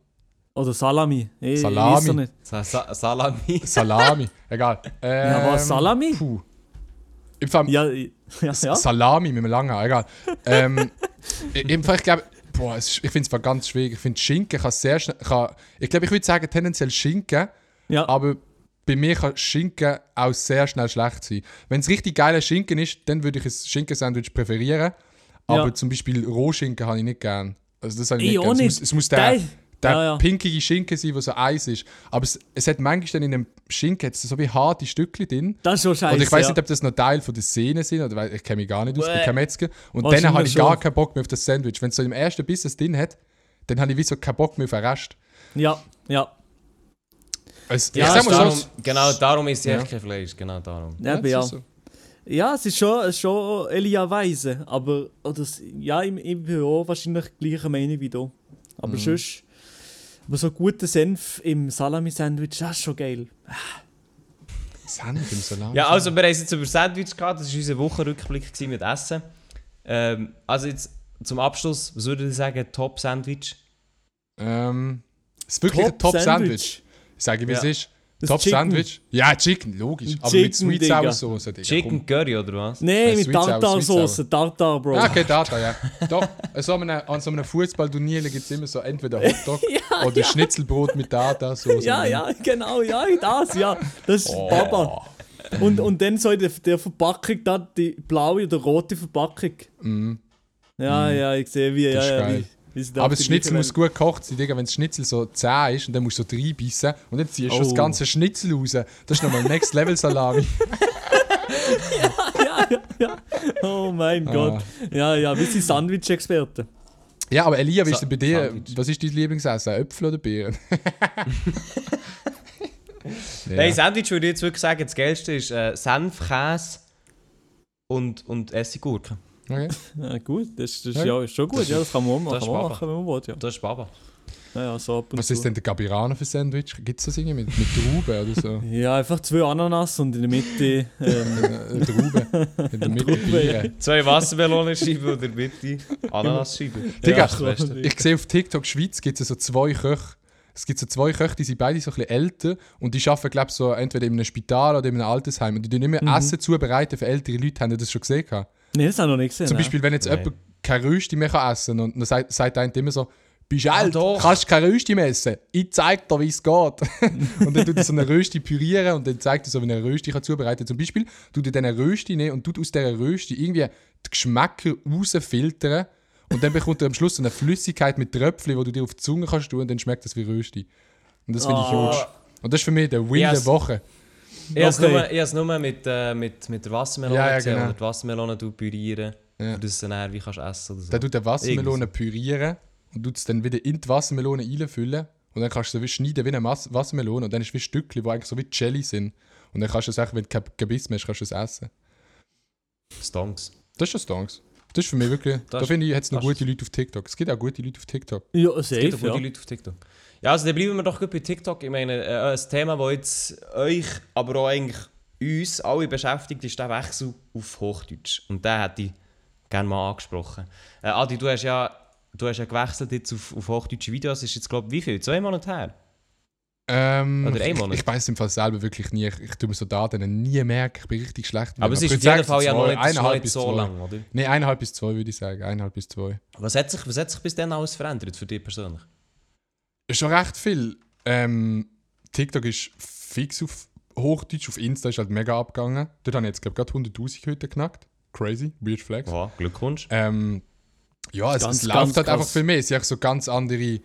Oder Salami? Ich, ich Salami. weiß doch nicht. Sa Sa Salami. Salami, egal. Ähm, Ja, was, Salami? Puh. Im Fall, Ja, ja, ja. Salami mit einem langen Haar, egal. ähm, im Fall, ich glaube, boah, ich finde es ganz schwierig. Ich finde, Schinken kann sehr schnell. Kann, ich glaube, ich würde sagen, tendenziell Schinken, ja. aber bei mir kann Schinken auch sehr schnell schlecht sein. Wenn es richtig geiler Schinken ist, dann würde ich ein Schinkensandwich präferieren. Aber Ja. zum Beispiel Rohschinken habe ich nicht gern. Also das habe ich Ich nicht gern. Es nicht. muss, es muss der, Der- Ja, ja. pinkige Schinken sein, der so Eis ist. Aber es, es hat manchmal dann in einem Schinken so wie harte Stückchen drin. Das ist schon scheiße. Oder ich weiß ja. nicht, ob das noch Teil von der Szene sind, oder ich kenne mich gar nicht aus, ich bin kein Metzger. Und dann habe ich gar schon. keinen Bock mehr auf das Sandwich. Wenn es so im ersten Biss das drin hat, dann habe ich wie so keinen Bock mehr auf den Rest. Ja, ja. Es, Ja, ich sag mal darum, so, genau darum ist sie Ja. echt kein Fleisch. Genau darum. Ja, das ja. so. ja es ist schon, es ist schon Elia Weise. Aber oder, ja, ich, ich bin auch wahrscheinlich gleicher Meinung wie du. Aber Mhm. sonst. Aber so guter Senf im Salami-Sandwich, das ist schon geil. Senf im Salat. Ja, also wir haben es jetzt über Sandwich gehabt. Das war unser Wochenrückblick mit Essen. Ähm, also jetzt zum Abschluss, was würdet ihr sagen, Top-Sandwich? Ähm, es ist wirklich ein Top-Sandwich. Ich sage, wie es Ja. ist. Das Top-Sandwich. Ja, Chicken, logisch. Aber Chicken, mit Sweet. Sour Sauce, Digga. Chicken Curry oder was? Nein, Äh, mit Tartar-Sauce. Sweet Tartar, Bro. Ah, okay, Data, ja. Doch, an so einem, an so einem Fußballturnier gibt es immer so entweder Hotdog oder Schnitzelbrot mit Data. So, Ja, ja, genau, ja, das, ja. Das ist Oh. Baba. Und, und dann so in der, der Verpackung, da die blaue oder rote Verpackung. Ja, ja, ich sehe, wie. Das ja, ist ja, geil. wie, Aber das Schnitzel muss gut gekocht sein, Digga. Wenn das Schnitzel so zäh ist und dann musst du so reinbissen und dann ziehst du Oh. das ganze Schnitzel raus. Das ist nochmal Next Level Salami. ja, ja, ja. Oh mein Ah. Gott. Ja, ja, wir sind Sandwich-Experten. Ja, aber Elia, wie ist denn bei dir? Sandwich. Was ist dein Lieblingsessen? Äpfel oder Beeren? ja. Nein, Sandwich würde ich jetzt wirklich sagen, das Geilste ist äh, Senf, Käse und, und Essiggurke. Okay. Ja, gut, das, das ist Ja. ja schon gut. Ja, das kann man auch machen, Das ist kann man machen wenn man will. Ja, Das ist Baba. ja, so ab und Was zu. ist denn der Gabirano für Sandwich? Gibt es das irgendwie mit, mit Trauben oder so? Ja, einfach zwei Ananas und in der Mitte. Ähm, Äh, Trauben. In der Mitte Bieren. Zwei Wassermelonenscheiben und in der Mitte Ananasscheiben. Digga, Ja, das. Ich sehe auf TikTok Schweiz gibt es so zwei Köche. Es gibt so zwei Köche, die sind beide so ein bisschen älter und die arbeiten, glaube ich, so entweder in einem Spital oder in einem Altersheim. Und die tun immer Essen zubereiten für ältere Leute. Haben ihr das schon gesehen? gehabt? Nee, das habe ich noch nicht gesehen. Zum nein. Beispiel, wenn jetzt Nein. jemand keine Rösti mehr kann essen kann und dann sagt, sagt einer immer so, bist Ah, alt, doch. kannst keine Rösti mehr essen. Ich zeig dir, wie es geht. und dann tut er so eine Rösti pürieren und dann zeigt er so, wie eine Rösti kann zubereiten kann. Zum Beispiel tut er diese Rösti nehmen und tut aus dieser Rösti irgendwie die Geschmäcker rausfiltern und dann bekommt er am Schluss so eine Flüssigkeit mit Tröpfchen, die du dir auf die Zunge kannst tun und dann schmeckt das wie Rösti. Und das finde ich Oh. huge. Und das ist für mich der Win Yes. der Woche. Ich habe es nur, nur mit, äh, mit, mit der Wassermelone Ja, ja, gesehen, genau. oder die Wassermelone pürieren, Ja. für das du dann wie kannst essen oder so. Der tut eine Wassermelone pürieren und du es dann wieder in die Wassermelone reinfüllen und dann kannst du wie schneiden wie eine Mas Wassermelone und dann ist es wie Stückchen, die eigentlich so wie Jelly sind. Und dann kannst du es auch, wenn du kein Gebiss mehr hast, kannst du es essen. Stonks. Das ist das Stonks. Das ist für mich wirklich, da ist- finde ich, hat es noch das gute Leute auf TikTok. Es gibt auch gute Leute auf TikTok. Ja, Es gibt safe, auch gute ja. Leute auf TikTok. Ja, also dann bleiben wir doch gut bei TikTok. Ich meine, äh, ein Thema, das jetzt euch, aber auch eigentlich uns alle beschäftigt, ist der Wechsel auf Hochdeutsch. Und den hätte ich gerne mal angesprochen. Äh, Adi, du hast ja, du hast ja gewechselt jetzt auf, auf hochdeutsche Videos. Ist jetzt, glaube ich, wie viel? Zwei Monate her? Ähm, Oder ein ich, Monat. ich weiß im Fall selber wirklich nie. Ich, ich tue mir so Daten nie merken. Ich bin richtig schlecht. Aber es ist ich auf jeden Fall ja noch nicht, noch nicht so lang, oder? Nein, eineinhalb bis zwei würde ich sagen. Eineinhalb bis zwei. Was hat sich, was hat sich bis dann alles verändert für dich persönlich? Ist schon recht viel. Ähm, TikTok ist fix auf Hochdeutsch, auf Insta ist halt mega abgegangen. Dort habe ich jetzt, glaube ich, gerade 100'000 heute geknackt. Crazy, weird flex. Ja, Glückwunsch. Ähm, ja, es, Ganz, es ganz läuft halt krass. einfach viel mehr. Es sind auch so ganz andere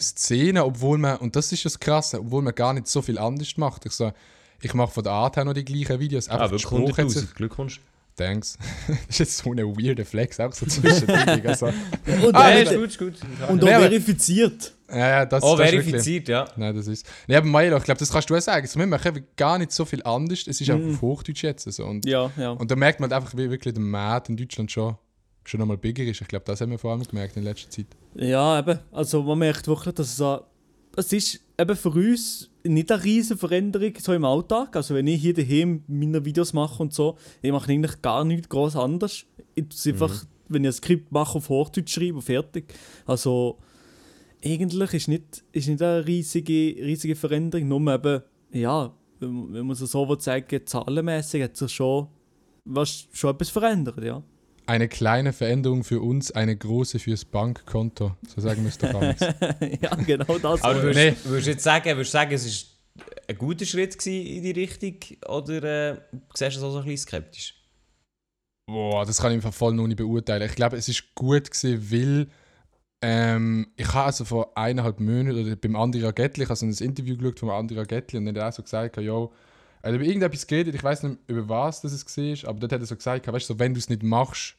Szenen, obwohl man, und das ist das Krasse, obwohl man gar nicht so viel anders macht. Ich, so, ich mache von der Art her noch die gleichen Videos. Einfach die wirklich Sprache hat sich 100'000. Glückwunsch. Thanks. das ist jetzt so ein weirder Flex, auch so zwischendurch. also, Und, Ah, äh, ist gut, ist gut. und auch aber- verifiziert. Ja, ja, das, Oh, das ist wirklich- verifiziert, ja. Nein, das ist. Nee, aber Milo, ich glaube, das kannst du auch sagen. So, wir machen gar nicht so viel anders. Es ist Mhm. einfach auf Hochdeutsch jetzt. So. Und, Ja, ja. und da merkt man halt einfach, wie wirklich der Markt in Deutschland schon, schon nochmal bigger ist. Ich glaube, das haben wir vor allem gemerkt in letzter Zeit. Ja, eben. Also man merkt wirklich, dass es, a- es ist eben für uns nicht eine riesige Veränderung so im Alltag. Also wenn ich hier daheim meine Videos mache und so, ich mache eigentlich gar nichts groß anders. Ich tu's einfach, wenn ich ein Skript mache, auf Hochdeutsch schreibe und fertig. Also eigentlich ist nicht, ist nicht eine riesige, riesige Veränderung, nur eben, ja, wenn, man es so will sagen zahlenmäßig hat sich schon, was, schon etwas verändert, ja. Eine kleine Veränderung für uns, eine große fürs Bankkonto. So sagen wir es doch amigs. ja, genau das. Aber würdest, Nee. würdest du jetzt sagen, würdest du sagen, es war ein guter Schritt in die Richtung oder äh, siehst du es auch so ein bisschen skeptisch? Boah, das kann ich einfach voll noch nicht beurteilen. Ich glaube, es ist gut gewesen, weil ähm, ich habe also vor eineinhalb Monaten oder beim Andrea Gettli, ich habe so ein Interview geschaut von Andrea Gettli und dann hat er auch so gesagt, ja, er hat über irgendetwas geredet, ich weiß nicht über was das war, aber dort hat er so gesagt, weißt du, so, wenn du es nicht machst,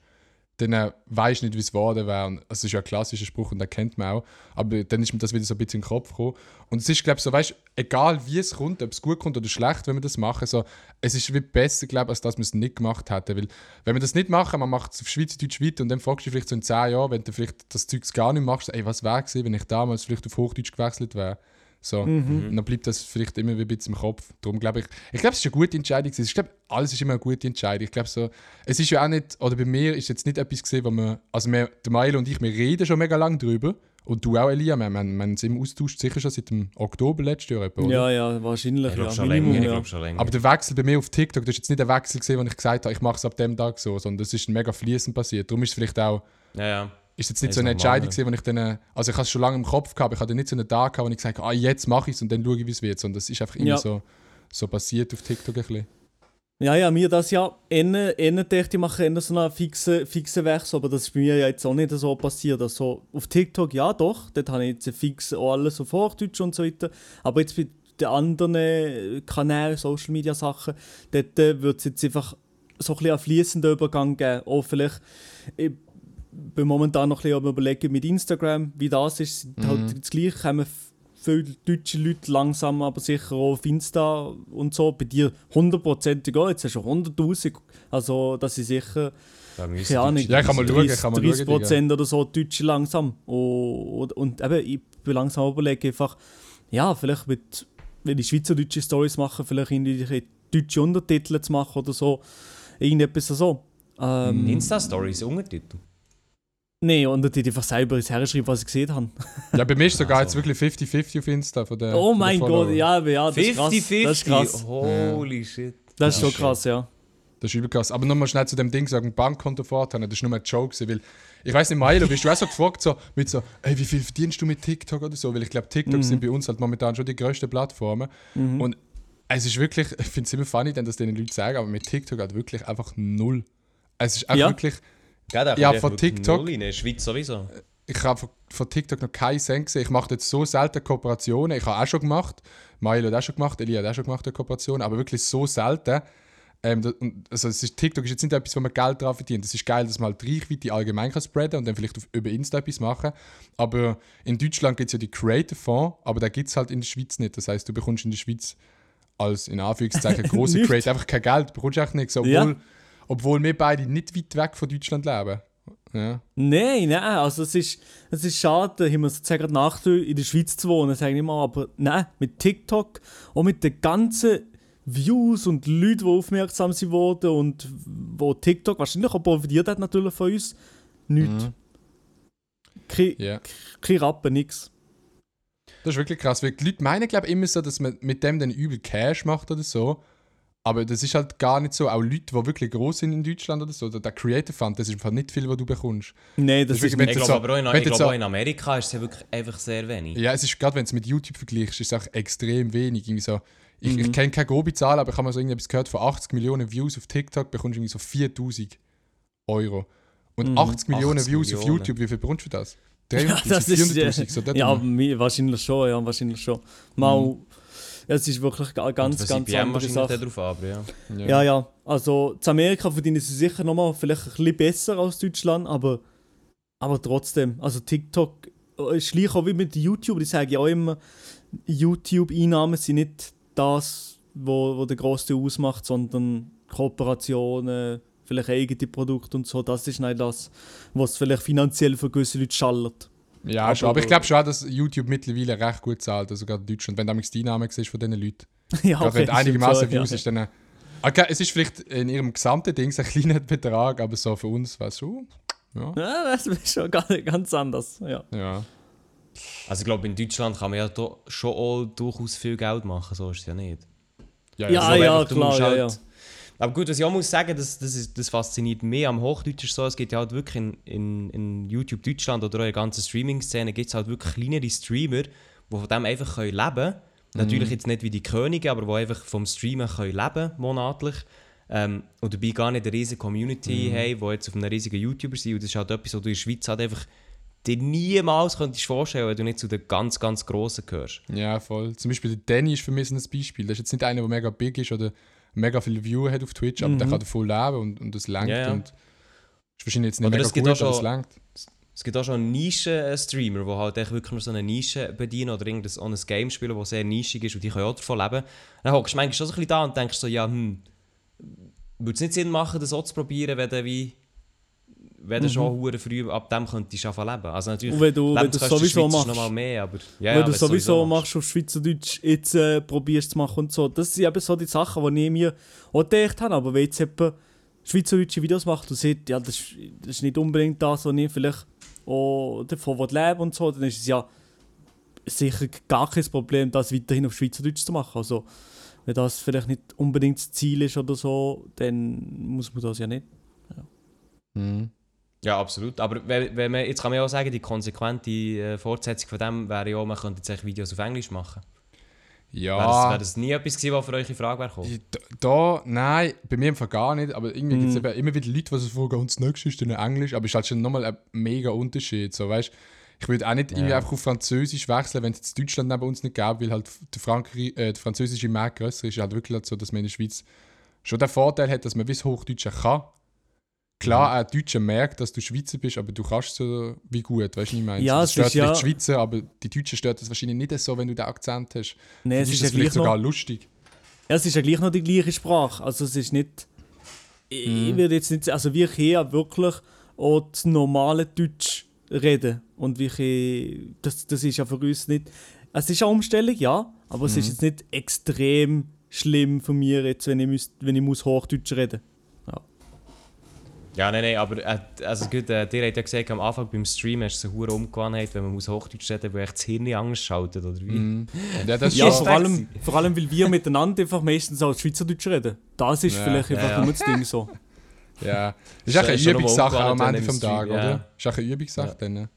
dann äh, weißt du nicht, wie es geworden wäre. Das ist ja ein klassischer Spruch und den kennt man auch. Aber dann ist mir das wieder so ein bisschen in den Kopf gekommen. Und es ist, glaube ich, so, weißt egal wie es kommt, ob es gut kommt oder schlecht, wenn wir das machen, so, es ist wie besser, glaube ich, als dass wir es nicht gemacht hätten. Weil, wenn wir das nicht machen, man macht es auf Schweizerdeutsch weiter und dann fragst du vielleicht so in 10 Jahren, wenn du vielleicht das Zeug gar nicht machst, ey, was wäre gewesen, wenn ich damals vielleicht auf Hochdeutsch gewechselt wäre. So. Und dann bleibt das vielleicht immer wie ein bisschen im Kopf. Darum glaube ich, ich glaube, es ist eine gute Entscheidung. gewesen. Ich glaube, alles ist immer eine gute Entscheidung. Ich glaube so, es ist ja auch nicht, oder bei mir ist jetzt nicht etwas gesehen, wo wir, also wir, der Mail und ich, wir reden schon mega lange drüber. Und du auch, Elia, wir, wir, wir haben uns im Austausch sicher schon seit dem Oktober letztes Jahr. Oder? Ja, ja, wahrscheinlich. Ich glaube ja. schon Minimum, länger. Ich ja. glaube schon länger. Aber der Wechsel bei mir auf TikTok, das ist jetzt nicht der Wechsel gesehen, wo ich gesagt habe, ich mache es ab dem Tag so, sondern das ist mega fließend passiert. Darum ist es vielleicht auch, ja, ja. Ist jetzt nicht Ist so eine Entscheidung gewesen, wo ich dann, äh, also ich habe es schon lange im Kopf gehabt, ich hatte nicht so einen Tag gehabt, wo ich gesagt habe, ah, jetzt mache ich es und dann schaue ich, wie es wird, sondern das ist einfach immer Ja. so, so passiert auf TikTok ein bisschen. Ja, ja, mir das ja dachte, ich mache eher so einen fixen, fixen Wechsel, aber das ist bei mir ja jetzt auch nicht so passiert. Also auf TikTok ja doch, dort habe ich jetzt fix auch alles auf Hochdeutsch und so weiter. Aber jetzt bei den anderen Kanälen, Social Media Sachen, dort äh, wird es jetzt einfach so ein bisschen einen fließenden Übergang geben. Auch vielleicht, ich bin momentan noch ein bisschen am überlegen mit Instagram, wie das ist. Sind Halt das Gleiche kommen viele deutsche Leute langsam, aber sicher auch auf Insta und so. Bei dir hundertprozentig auch. Jetzt hast du schon 100'000. Also das ist sicher, Da keine Ahnung, Ja, kann man schauen, kann man schauen, 30 Prozent oder so Deutsche langsam. Und, und eben, ich bin langsam überlegen, einfach, ja, vielleicht mit, wenn ich schweizerdeutsche Stories mache, vielleicht irgendwie deutsche Untertitel zu machen oder so. Irgendetwas so. Ähm, Insta-Stories, Untertitel. Nein, Untertitel einfach selber ins Herschreiben, was ich gesehen habe. Ja, bei mir ist sogar Also. jetzt wirklich 50-50 auf Insta von der Oh mein. Gott, ja, ja, das ist krass. Das ist 50-50. krass. Holy shit. Das ist Ja, schon krass, ja. Das ist übel krass. Aber nochmal schnell zu dem Ding sagen, Bankkonto vorhaben, das ist nur ein Joke, weil ich weiß nicht, Milo, bist du auch so gefragt, so, mit so, hey, wie viel verdienst du mit TikTok oder so? Weil ich glaube, TikTok Mhm. sind bei uns halt momentan schon die grössten Plattformen. Und es ist wirklich, ich finde es immer funny, dann, dass denen Leute sagen, aber mit TikTok halt wirklich einfach null. Es ist auch Ja. wirklich, Gell, da Ja, von TikTok. null In der Schweiz sowieso. ich habe von, von TikTok noch keinen Cent gesehen. Ich mache jetzt so selten Kooperationen. Ich habe auch schon gemacht. Mailo hat auch schon gemacht, Elia hat auch schon gemacht, eine Kooperation, aber wirklich so selten. Ähm, da- und, also es ist, TikTok ist jetzt nicht etwas, wo man Geld drauf verdient. Es ist geil, dass man halt die Reichweite allgemein kann spreaden und dann vielleicht auf, über Insta etwas machen. Aber in Deutschland gibt es ja die Creator Fonds, aber da gibt es halt in der Schweiz nicht. Das heißt, du bekommst in der Schweiz als in Anführungszeichen große. Creator einfach kein Geld, du bekommst echt nichts, obwohl, Ja. Obwohl wir beide nicht weit weg von Deutschland leben. Ja. Nein, nein, also es ist, es ist schade, wir sozusagen Nachteil in der Schweiz zu wohnen, sage ich mal, aber nein, mit TikTok und mit den ganzen Views und Leuten, die aufmerksam sind worden und wo TikTok wahrscheinlich auch profitiert hat natürlich von uns, nichts. Kein, Ja. kein Rappen, nix. Das ist wirklich krass, weil die Leute meinen, glaube ich, immer so, dass man mit dem dann übel Cash macht oder so. Aber das ist halt gar nicht so. Auch Leute, die wirklich groß sind in Deutschland oder so, der der Creator Fund, das ist einfach nicht viel, was du bekommst. Nein, das, Das ist ist wirklich- Ich glaube so- aber auch in, ich glaube so- auch in Amerika ist es ja wirklich einfach sehr wenig. Ja, es ist gerade, wenn du es mit YouTube vergleichst, ist es auch extrem wenig. Irgendwie so, ich ich kenne keine grobe Zahl, aber ich habe mal so irgendetwas gehört, von 80 Millionen Views auf TikTok bekommst du irgendwie so 4000 Euro. Und 80 Millionen 80 Views auf Millionen. YouTube, wie viel bekommst du das? Ja, 300.000, das ist, 400.000, so dort ja, wahrscheinlich schon, ja, wahrscheinlich schon. Mal, es ist wirklich ga- ganz, ganz CPM andere Sache. darauf aber ja. Ja, ja. Also, zu Amerika verdienen sie sicher nochmal vielleicht ein bisschen besser als Deutschland, aber, aber trotzdem. Also, TikTok äh, ist gleich auch wie mit YouTube. Die sagen ja auch immer, YouTube-Einnahmen sind nicht das, wo, wo der Großteil ausmacht, sondern Kooperationen, vielleicht eigene Produkte und so. Das ist nicht das, was vielleicht finanziell für gewisse Leute schallert. Ja, Aber- schon. Aber ich glaube schon, dass YouTube mittlerweile recht gut zahlt. Also gerade in Deutschland. Wenn du damals die Einnahmen siehst von diesen Leuten. ja, Gerade wenn einigermaßen Views ja. ist, dann. äh, Okay, es ist vielleicht in ihrem gesamten Ding ein kleiner Betrag, aber so für uns es schon. Ja. Ja, das ist schon gar- ganz anders. Ja. ja. Also ich glaube, in Deutschland kann man ja do, schon auch durchaus viel Geld machen, so ist es ja nicht. Ja, glaube ja, einfach, du klar, musst ja, halt- ja. Aber gut, was ich auch muss sagen, das, das, ist, das fasziniert mich am Hochdeutsch so, es gibt ja halt wirklich in, in, in YouTube Deutschland oder auch in der ganzen Streaming-Szene gibt es halt wirklich kleinere Streamer, die von dem einfach können leben können. Natürlich jetzt nicht wie die Könige, aber die einfach vom Streamen können leben monatlich. Ähm, und dabei gar nicht eine riesige Community haben, die jetzt auf einem riesigen YouTuber sind. Und das ist halt etwas, was du in der Schweiz halt einfach dir niemals könntest vorstellen, wenn du nicht zu den ganz, ganz Grossen gehörst. Ja, voll. Zum Beispiel der Danny ist für mich so ein Beispiel. Das ist jetzt nicht einer, der mega big ist oder mega viele Viewer hat auf Twitch, aber der kann davon leben und, und das langt. Ja, ja. Und ist wahrscheinlich jetzt nicht Oder mega es gibt gut, aber es langt. Es gibt auch schon Nischen-Streamer, die halt echt wirklich nur so eine Nische bedienen oder irgendein auch ein Game spielen, das sehr nischig ist und die können auch davon leben. Dann hockst du manchmal schon so ein bisschen da und denkst so, ja, hm, würde es nicht Sinn machen, das auch zu probieren, wenn du wie wenn du schon hure früh ab dem könntest du anfangen leben. Also natürlich, Und wenn du- wenn du sowieso machst. noch mal mehr, aber ja, Weil ja, du wenn's sowieso machst auf Schweizerdeutsch, jetzt äh, probierst zu machen und so. Das sind eben so die Sachen, die ich mir auch gedacht habe. Aber wenn jetzt jemand schweizerdeutsche Videos macht und sieht, ja, das, ist- das ist nicht unbedingt das, was ich vielleicht auch davon will leben und so, dann ist es ja sicher gar kein Problem, das weiterhin auf Schweizerdeutsch zu machen. Also, wenn das vielleicht nicht unbedingt das Ziel ist oder so, dann muss man das ja nicht. Mhm. Ja, absolut. Aber wenn, wenn man, jetzt kann man ja auch sagen, die konsequente äh, Fortsetzung von dem wäre ja, man könnte jetzt echt Videos auf Englisch machen. Ja. Wäre das, wär das nie etwas gewesen, was für euch in Frage wäre gekommen? Da, da, nein, bei mir im Fall gar nicht, aber irgendwie gibt es immer wieder Leute, die so fragen, und das nächste ist dann Englisch, aber es ist halt schon nochmal ein mega Unterschied, so, weißt ich würde auch nicht irgendwie Ja. einfach auf Französisch wechseln, wenn es jetzt Deutschland neben uns nicht gäbe, weil halt der, Frankreich, äh, der französische Markt grösser ist, ist halt wirklich halt so, dass man in der Schweiz schon den Vorteil hat, dass man bis Hochdeutsche kann. Klar, auch Deutsche merkt, dass du Schweizer bist, aber du kannst so wie gut, weißt du, ich meine? Ja, das es stört ist ja- die Schweizer, aber die Deutschen stört das wahrscheinlich nicht so, wenn du den Akzent hast. Nein, es ist, das ja vielleicht sogar noch, lustig. ja, es ist ja gleich noch die gleiche Sprache. Also es ist nicht... Ich, ich würde jetzt nicht... Also wir können ja wirklich auch das normale Deutsch reden. Und wir können, das, das ist ja für uns nicht... Es ist eine Umstellung, ja, aber es ist jetzt nicht extrem schlimm für mich jetzt, wenn ich, müsst, wenn ich muss Hochdeutsch reden Ja, nein, nein, aber äh, also gut, äh, dir hat ja gesagt, am Anfang beim Stream hast du so eine Umgewohnheit, wenn man muss Hochdeutsch reden wo echt das Hirn anders schaltet, oder wie? Mhm. Ja, das ist Ja, schon- vor allem, vor allem, weil wir miteinander einfach meistens auch Schweizerdeutsch reden. Das ist Ja, vielleicht einfach ja. nur das Ding so. Ja, ist auch eine Ist Übungssache am Ende vom Tag, oder? ja. Ist auch eine Übungssache Ja. dann.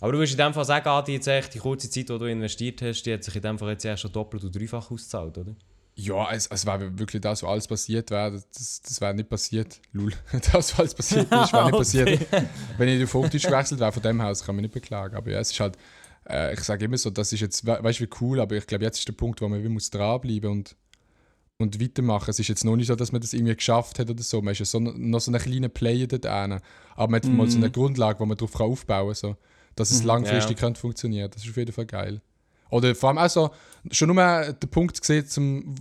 Aber du würdest in dem Fall sagen, Adi, jetzt echt die kurze Zeit, die du investiert hast, die hat sich in dem Fall jetzt erst schon doppelt und dreifach ausgezahlt, oder? Ja, es, es wäre wirklich das, was alles passiert wäre. Das, das wäre nicht passiert. Lul. Das, was alles passiert ist, wäre nicht passiert. Wenn ich auf Hochdeutsch gewechselt wäre, von dem Haus kann man nicht beklagen. Aber ja, es ist halt, äh, ich sage immer so, das ist jetzt, we weißt du, wie cool, aber ich glaube, jetzt ist der Punkt, wo man muss dranbleiben und, und weitermachen. Es ist jetzt noch nicht so, dass man das irgendwie geschafft hat oder so. Man ist ja so, noch so einen kleinen Player dort hin. Aber man hat mal so eine Grundlage, wo man darauf aufbauen kann, so, dass es langfristig Ja. könnte funktionieren. Das ist auf jeden Fall geil. Oder vor allem auch so, schon nur der Punkt gesehen, zum,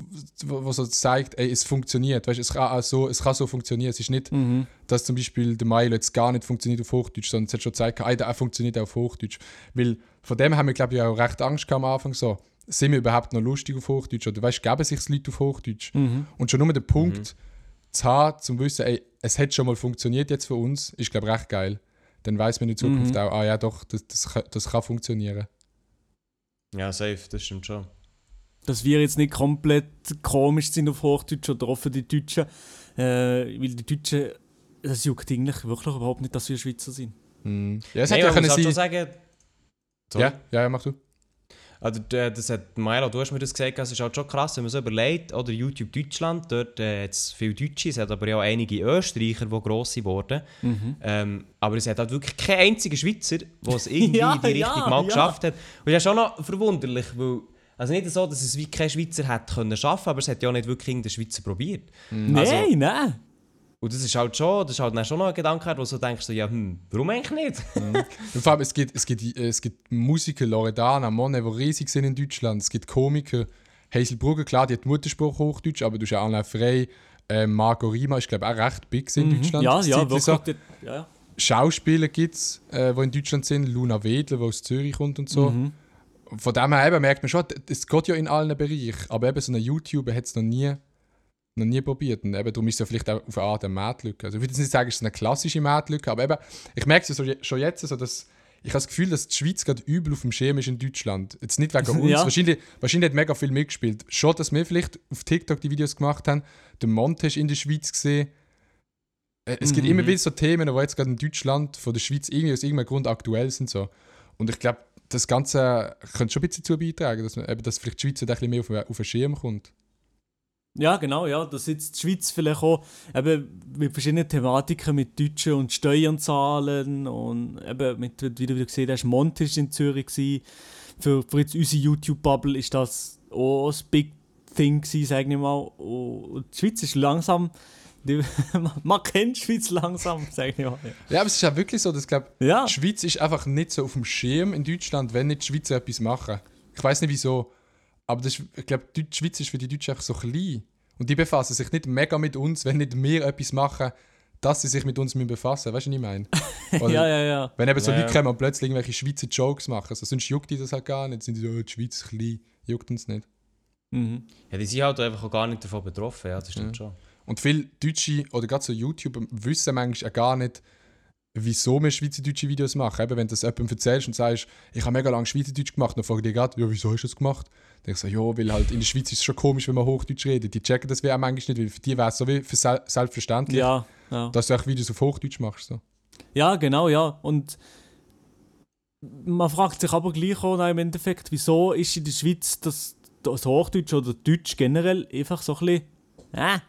wo, so zeigt, ey, es funktioniert. Weißt, es, kann auch so, es kann so funktionieren. Es ist nicht, Mhm. dass zum Beispiel der Milo jetzt gar nicht funktioniert auf Hochdeutsch, sondern es hat schon gezeigt, ey, der funktioniert auch auf Hochdeutsch. Weil von dem haben wir, glaube ich, auch recht Angst gehabt am Anfang so. Sind wir überhaupt noch lustig auf Hochdeutsch? Oder weißt, geben sich Leute auf Hochdeutsch? Mhm. Und schon nur den Punkt zu haben, zum wissen, ey, es hat schon mal funktioniert jetzt für uns, ist, glaube ich, recht geil. Dann weiß man in Zukunft auch, ah ja, doch, das, das, kann- das kann funktionieren. Ja, safe, das stimmt schon. Dass wir jetzt nicht komplett komisch sind auf Hochdeutsch oder für die Deutschen. Äh, weil die Deutschen, das juckt eigentlich wirklich überhaupt nicht, dass wir Schweizer sind. Mhm. Ja, es hätte ja können sein. sagen... Sorry. Ja, ja, mach du. Also, das hat Milo, du hast mir das gesagt, es ist halt schon krass, wenn man so überlegt, oder YouTube Deutschland, dort äh, hat es viele Deutsche, es hat aber auch einige Österreicher, die gross wurden. Ähm, aber es hat halt wirklich keinen einzigen Schweizer, der es irgendwie Ja, in die Richtung ja, mal ja. geschafft hat. Und das ist schon noch verwunderlich, weil, also nicht so, dass es wie kein Schweizer hat können schaffen, aber es hat ja auch nicht wirklich irgendein Schweizer probiert. Also- Nein, nein. Und das ist halt schon, das ist halt dann schon noch ein Gedanke, wo du denkst, so, ja, hm, warum eigentlich nicht? Und vor allem, es gibt, es gibt, es gibt Musiker, Loredana, Monet, die riesig sind in Deutschland. Es gibt Komiker, Hazel Brugger, klar, die hat Mutterspruch Hochdeutsch, aber du hast ja Alain Frey, äh, Marco Rima ist, glaube ich, auch recht big in Deutschland. Mhm. Ja, Das ja, Zeitli wirklich. so. Ja, ja. Schauspieler gibt es, äh, die in Deutschland sind. Luna Wedler, die aus Zürich kommt und so. Mhm. Von dem her eben merkt man schon, es geht ja in allen Bereichen. Aber eben so ein YouTuber hat es noch nie, noch nie probiert. Und eben darum ist es ja vielleicht auch auf eine Art eine Marktlücke. Also ich würde jetzt nicht sagen, es ist eine klassische Marktlücke, aber eben, ich merke es ja so, schon jetzt, so, dass ich habe das Gefühl, dass die Schweiz gerade übel auf dem Schirm ist in Deutschland. Jetzt nicht wegen uns. Ja. Wahrscheinlich, wahrscheinlich hat mega viel mitgespielt. Schon, dass wir vielleicht auf TikTok die Videos gemacht haben, den Montage in der Schweiz gesehen. Äh, Es gibt Mhm. immer wieder so Themen, die jetzt gerade in Deutschland von der Schweiz irgendwie aus irgendeinem Grund aktuell sind. So. Und ich glaube, das Ganze könnte schon ein bisschen dazu beitragen, dass, man, eben, dass vielleicht die Schweiz ein bisschen mehr auf, auf den Schirm kommt. Ja, genau, ja. Dass jetzt die Schweiz vielleicht auch eben mit verschiedenen Thematiken mit Deutschen und Steuern zahlen und eben mit, wie du gesehen hast, Montage in Zürich gewesen. Für, für jetzt unsere YouTube-Bubble ist das auch ein Big Thing gewesen, sage ich mal. Und die Schweiz ist langsam, die, man kennt die Schweiz langsam, sage ich mal. Ja, aber es ist ja wirklich so, dass ich glaube, Ja, die Schweiz ist einfach nicht so auf dem Schirm in Deutschland, wenn nicht die Schweizer etwas machen. Ich weiß nicht wieso, aber das ist, ich glaube, die Schweiz ist für die Deutschen einfach so klein. Und die befassen sich nicht mega mit uns, wenn nicht wir etwas machen, dass sie sich mit uns müssen befassen Weißt du, was ich meine? Oder ja, ja, ja. Wenn eben so Ja, Leute ja. kommen und plötzlich irgendwelche Schweizer Jokes machen, also sonst juckt die das halt gar nicht. Sind die so, oh, die Schweiz ist klein, juckt uns nicht. Mhm. Ja, die sind halt einfach auch gar nicht davon betroffen, ja, das stimmt schon. Und viele Deutsche oder gerade so YouTuber wissen manchmal auch gar nicht, wieso wir schweizerdeutsche Videos machen. Eben, wenn du das jemandem erzählst und sagst, ich habe mega lange Schweizerdeutsch gemacht, dann fragen die gerade, ja, wieso hast du das gemacht? Dann ich so, ja, weil halt in der Schweiz ist es schon komisch, wenn man Hochdeutsch redet. Die checken das wie auch manchmal nicht, weil für die wäre es so wie für sel selbstverständlich, Ja, ja. dass du auch Videos auf Hochdeutsch machst. So. Ja, genau, ja. Und man fragt sich aber gleich auch im Endeffekt, wieso ist in der Schweiz das, das Hochdeutsch oder Deutsch generell einfach so ein bisschen, äh,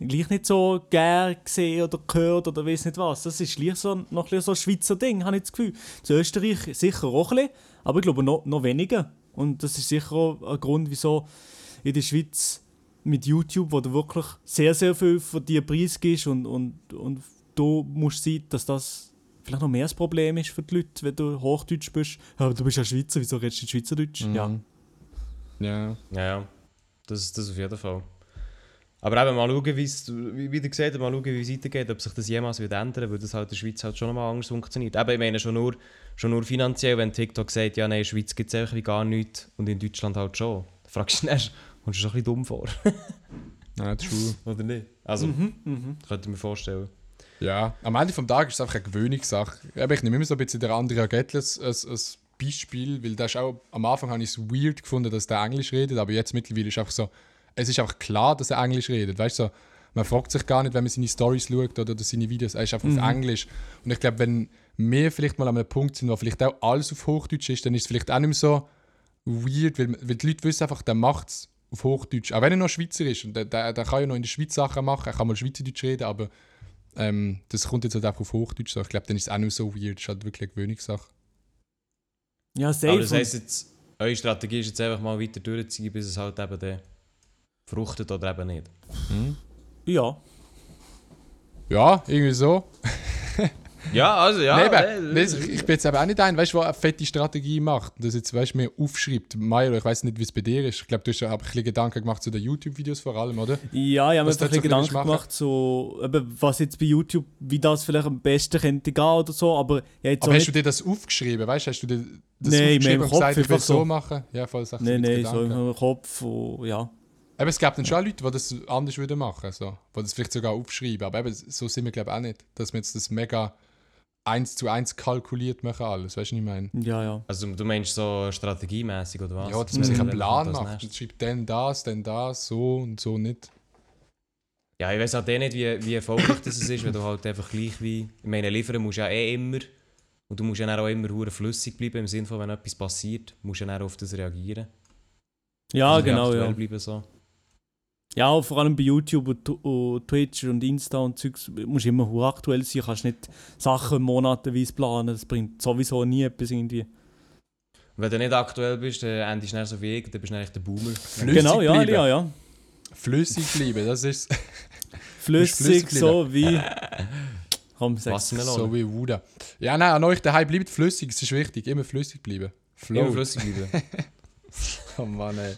gleich nicht so gern gesehen oder gehört oder weiß nicht was. Das ist gleich so, noch ein so ein Schweizer Ding, habe ich das Gefühl. In Österreich sicher auch ein bisschen, aber ich glaube noch, noch weniger. Und das ist sicher auch ein Grund, wieso in der Schweiz mit YouTube, wo du wirklich sehr, sehr viel von dir preisgibst und, und, und du musst sehen, dass das vielleicht noch mehr das Problem ist für die Leute, wenn du Hochdeutsch bist. Ja, aber du bist ja Schweizer, wieso redest du Schweizerdeutsch? Ja. Mhm. Ja. Ja, ja. Das, das auf jeden Fall. Aber eben mal schauen, wie's, wie wie ihr gesagt mal schauen, wie es weitergeht, ob sich das jemals wird ändern, weil das halt in der Schweiz halt schon mal anders funktioniert. Eben, ich meine schon nur, schon nur finanziell, wenn TikTok sagt, ja nein, in der Schweiz gibt es einfach wie gar nichts und in Deutschland halt schon. Da fragst du dich kommst du schon ein bisschen dumm vor, Ja, true. oder nicht? Also, Mhm. könnte ich mir vorstellen. Ja, am Ende vom Tag ist es einfach eine Gewöhnungssache. Aber ich nehme immer so ein bisschen den Andrea Gettles als, als Beispiel, weil das ist auch, am Anfang habe ich es weird gefunden, dass der Englisch redet, aber jetzt mittlerweile ist einfach so, es ist einfach klar, dass er Englisch redet. Weißt du, so, man fragt sich gar nicht, wenn man seine Stories schaut oder, oder seine Videos, er ist einfach auf Englisch. Und ich glaube, wenn wir vielleicht mal an einem Punkt sind, wo vielleicht auch alles auf Hochdeutsch ist, dann ist es vielleicht auch nicht mehr so weird, weil, weil die Leute wissen einfach, der macht es auf Hochdeutsch. Auch wenn er noch Schweizer ist und der, der, der kann ja noch in der Schweiz Sachen machen, er kann mal Schweizerdeutsch reden, aber ähm, das kommt jetzt halt einfach auf Hochdeutsch. So. Ich glaube, dann ist es auch nicht so weird. Das ist halt wirklich eine Gewöhnungssache. Ja, safe. Aber das heisst jetzt, eure Strategie ist jetzt einfach mal weiter durchzuziehen, bis es halt eben der fruchtet oder eben nicht. Ja. Ja, irgendwie so. Ja, also ja. nee, aber, nee, ich, ich bin jetzt eben auch nicht ein, weißt du, der eine fette Strategie macht und das jetzt, weißt du, mir aufschreibt. Milo, ich weiß nicht, wie es bei dir ist. Ich glaube, du hast ja auch ein bisschen Gedanken gemacht zu den YouTube-Videos vor allem, oder? Ja, ich habe mir ein bisschen Gedanken gemacht, so, eben, was jetzt bei YouTube, wie das vielleicht am besten könnte gehen oder so, aber ja, jetzt Aber hast du nicht, dir das aufgeschrieben, weißt du? Hast du dir das Nee, aufgeschrieben im und Kopf gesagt, ich will so machen? Ja, voll Sachen Nein, nein, so im Kopf, und, ja. Aber es gibt dann schon Leute, die das anders würden machen, so. die das vielleicht sogar aufschreiben. Aber eben, so sind wir, glaube ich, auch nicht. Dass wir jetzt das mega eins zu eins kalkuliert machen alles, weißt du, was ich meine? Ja, ja. Also du meinst so strategiemäßig oder was? Ja, dass man sich einen. Plan Das macht. Und schreibt dann das, dann das, so und so nicht. Ja, ich weiß halt eh nicht, wie, wie erfolgreich das ist, wenn du halt einfach gleich wie. Ich meine, liefern musst du ja eh immer. Und du musst ja auch immer hure flüssig bleiben, im Sinne von, wenn etwas passiert, musst du dann auch auf das reagieren. Ja, Also genau, ja. Bleiben so. Ja, vor allem bei YouTube und, und Twitch und Insta und Zeugs musst du immer aktuell sein, kannst nicht Sachen monatenweise planen, das bringt sowieso nie etwas irgendwie. Wenn du nicht aktuell bist, dann endest du so wie ich, dann bist du eigentlich der Boomer. Flüssig genau, ja, bleiben. ja, ja. Flüssig bleiben, das ist Flüssig, flüssig so wie... Komm, sag's. So wie Wuda. Ja, nein, an euch daheim bleibt flüssig, es ist wichtig, immer flüssig bleiben. Flow. Immer flüssig bleiben. Oh Mann, ey.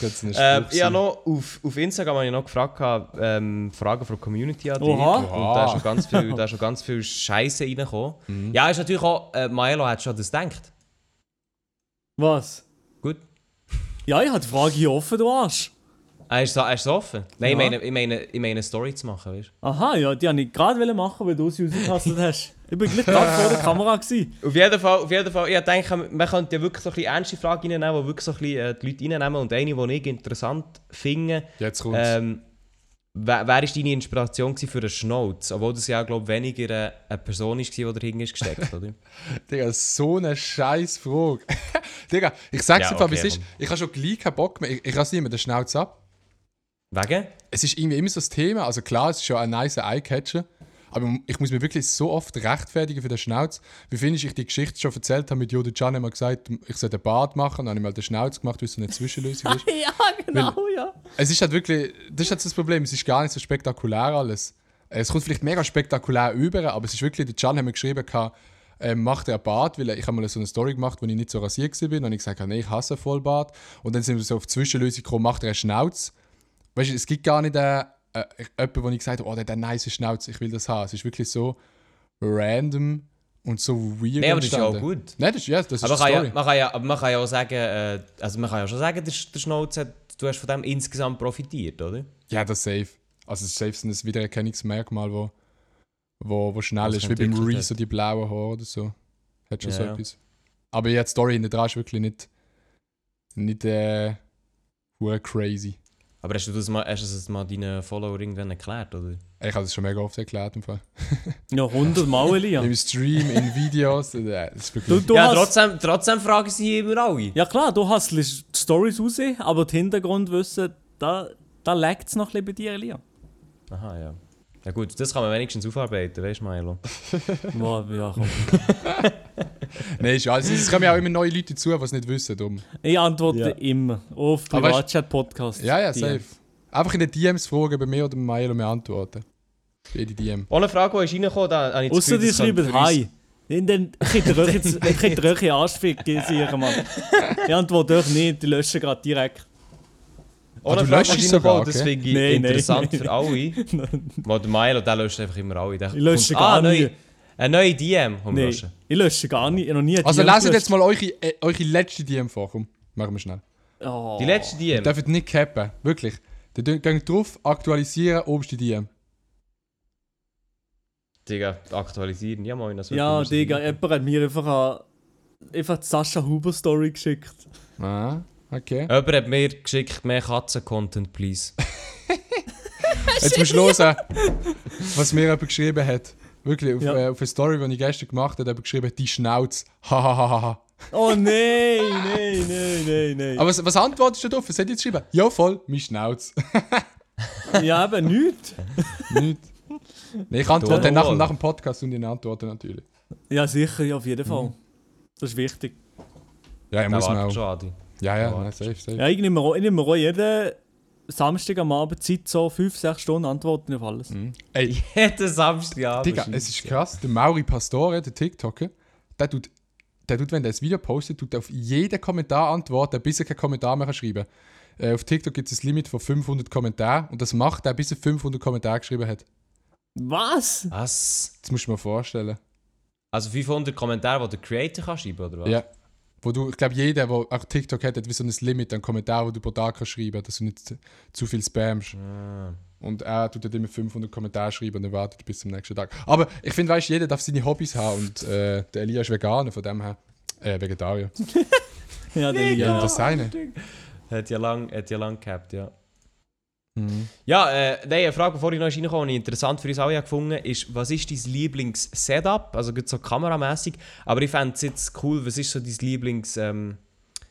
Das könnte ein ähm, ich habe noch auf, auf Instagram habe ich noch gefragt, ähm, Fragen von der Community an dich. Oha. Und da ist schon ganz viel, da ist schon ganz viel Scheiße reingekommen. Mhm. Ja, ist natürlich auch, äh, Milo hat schon das gedacht. Was? Gut. Ja, ich habe die Frage hier offen, du Arsch. Er ist er ist so offen. Nein, ich, Ja. meine, ich, meine, ich meine, eine Story zu machen, weißt Aha, ja, die wollte ich gerade machen, weil du sie rausgekastet hast. Ich bin gleich gerade vor der Kamera. Gewesen. Auf jeden Fall, auf jeden Fall. Ich denke, man könnte ja wirklich so ein bisschen ernste Fragen reinnehmen, die wirklich so ein bisschen äh, die Leute reinnehmen. Und eine, die ich interessant finde, Jetzt kommt's. ähm, wer, ist deine Inspiration für einen Schnauz? Obwohl das ja, glaube ich, weniger eine, Person war, die dahinter ist gesteckt, oder? Digga, so eine scheiß Frage. Digga, ich sag's Ja, einfach, wie okay, es ist. Ich habe schon gleich keinen Bock mehr. Ich, ich rasiere mir den Schnauz ab. Wegen? Es ist irgendwie immer so das Thema. Also klar, es ist schon ein nice Eyecatcher. Aber ich muss mir wirklich so oft rechtfertigen für den Schnauz. Wie finde ich, ich die Geschichte schon erzählt habe mit Jodo Can immer gesagt, ich soll den Bart machen. Dann habe ich mal den Schnauz gemacht, weil es so eine Zwischenlösung ist. Ja, genau, ja. Es ist halt wirklich, das ist halt das Problem, es ist gar nicht so spektakulär alles. Es kommt vielleicht mega spektakulär über, aber es ist wirklich, der Can hat mir geschrieben, gehabt, ähm, macht er einen Bart, weil ich habe mal so eine Story gemacht, wo ich nicht so rasiert war. Und habe ich gesagt, nee, ich hasse Vollbart. Und dann sind wir so auf Zwischenlösung gekommen, macht er einen Schnauz. Weißt du, es gibt gar nicht äh, äh, jemanden, wo ich gesagt habe, oh, der hat einen nice Schnauz, ich will das haben. Es ist wirklich so random und so weird Nein, aber das ist ja auch gut. Nein, das ist, ja, das ist Aber man kann, ja, man, kann ja, aber man kann ja auch sagen, äh, also man kann ja schon sagen, der, der Schnauz hat, du hast von dem insgesamt profitiert, oder? Ja, das ist safe. Also es ist safe ein Wiedererkennungsmerkmal, wo, wo, wo schnell Was ist, wie beim Reese so die blauen Haare oder so. Hat schon Ja, so ja. etwas. Aber ja, die Story hinter dran ist wirklich nicht, nicht äh, crazy. Aber hast du das mal, hast du das mal deinen Follower irgendwann erklärt, oder? Ich habe das schon mega oft erklärt im Fall. Ja, 100 Mal, Elia. Im Stream, in Videos, äh, das ist Du, wirklich... du ja, hast, trotzdem, trotzdem fragen sie immer alle. ja klar, du hast die Stories raus, aber das Hintergrundwissen, da, da legt es noch ein bisschen bei dir, Elia. Aha, ja. Ja gut, das kann man wenigstens aufarbeiten, weißt du, Milo? Ja, ja, komm. Nein, ist, also, es kommen ja auch immer neue Leute zu, die es nicht wissen. Darum. Ich antworte Ja. immer auf Privatchat-Podcast. Ja, ja, safe. Einfach in den DMs fragen, bei mir oder bei Mail und wir antworten. Jede DM. Ohne Frage, die ist reingekommen, da habe ich Gefühl, die schreiben Hi. In den, ich hätte euch jetzt euch Arschficken, sicher, Mann. Ich antworte euch nicht, die löschen gerade direkt. Ohne Ah, du löschst die es sogar, Das okay. finde ich Nein, nein, interessant nein. für alle. Weil der Milo, der löscht einfach immer alle. Der Ich lösche kommt- gar ah, nie. Eine neue DM vom Nein, Löschen. ich lösche gar nicht, noch nie eine Also DM leset gelöscht. jetzt mal eure, äh, eure letzte DM vor. Komm, machen wir schnell. Oh. Die letzte Ihr DM? dürft nicht cappen, wirklich. Dann geht drauf, aktualisieren, oberste DM. Digga, aktualisieren. Ja, moin. das wird Ja, Digga, jemand hat mir einfach, eine- einfach die Sascha Huber Story geschickt. Ah, okay. Jemand hat mir geschickt, mehr Katzen-Content, please. Jetzt musst du hören, was mir jemand geschrieben hat. Wirklich, auf, Ja. äh, auf eine Story, die ich gestern gemacht habe, hat jemand geschrieben, die Schnauze. Hahaha. Oh nein, nein, nein, nein, nein. Aber was, was antwortest du darauf? Was hat jetzt geschrieben? Ja, voll, mein Schnauze. Ja, eben nichts. Nicht. Nee, ich antworte dann nach, nach dem Podcast und die antworten natürlich. Ja, sicher, ja, auf Mhm. jeden Fall. Das ist wichtig. Ja, ja Da muss auch. schon, Adi. Ja, ja, nein, safe, safe. Ja, ich nehme auch, ich nehme auch jeden, Samstag am Abend Zeit, so 5, 6 Stunden antworten auf alles. Ey, Jeden Samstagabend. Digga, es ist krass. Der Mauri Pastore, der TikToker, der tut, der tut, wenn er das Video postet, tut er auf jeden Kommentar antworten, bis er keinen Kommentar mehr schreiben kann. Äh, auf TikTok gibt es ein Limit von 500 Kommentaren und das macht er, bis er 500 Kommentare geschrieben hat. Was? Was? Das musst du mal vorstellen. Also 500 Kommentare, die der Creator kann schreiben oder was? Ja. Wo du, ich glaube, jeder, der auch TikTok hat, hat wie so ein Limit an Kommentaren, die du pro Tag kannst schreiben dass du nicht zu, viel spammst. Ah. Und er tut dann immer 500 Kommentare schreiben und dann wartet bis zum nächsten Tag. Aber ich finde, weißt jeder darf seine Hobbys haben und äh, der Elia ist Veganer, von dem her. Äh, Vegetarier. Ja, der Ja, ja. das seine. Hat ja lang, hat ja lang gehabt, ja. Mhm. Ja, äh, nein, eine Frage, bevor ich noch reinkomme, die ich interessant für uns alle habe gefunden ist, was ist dein Lieblings-Setup? Also gut so kameramäßig, aber ich fände es jetzt cool, was ist so dein Lieblings, ähm,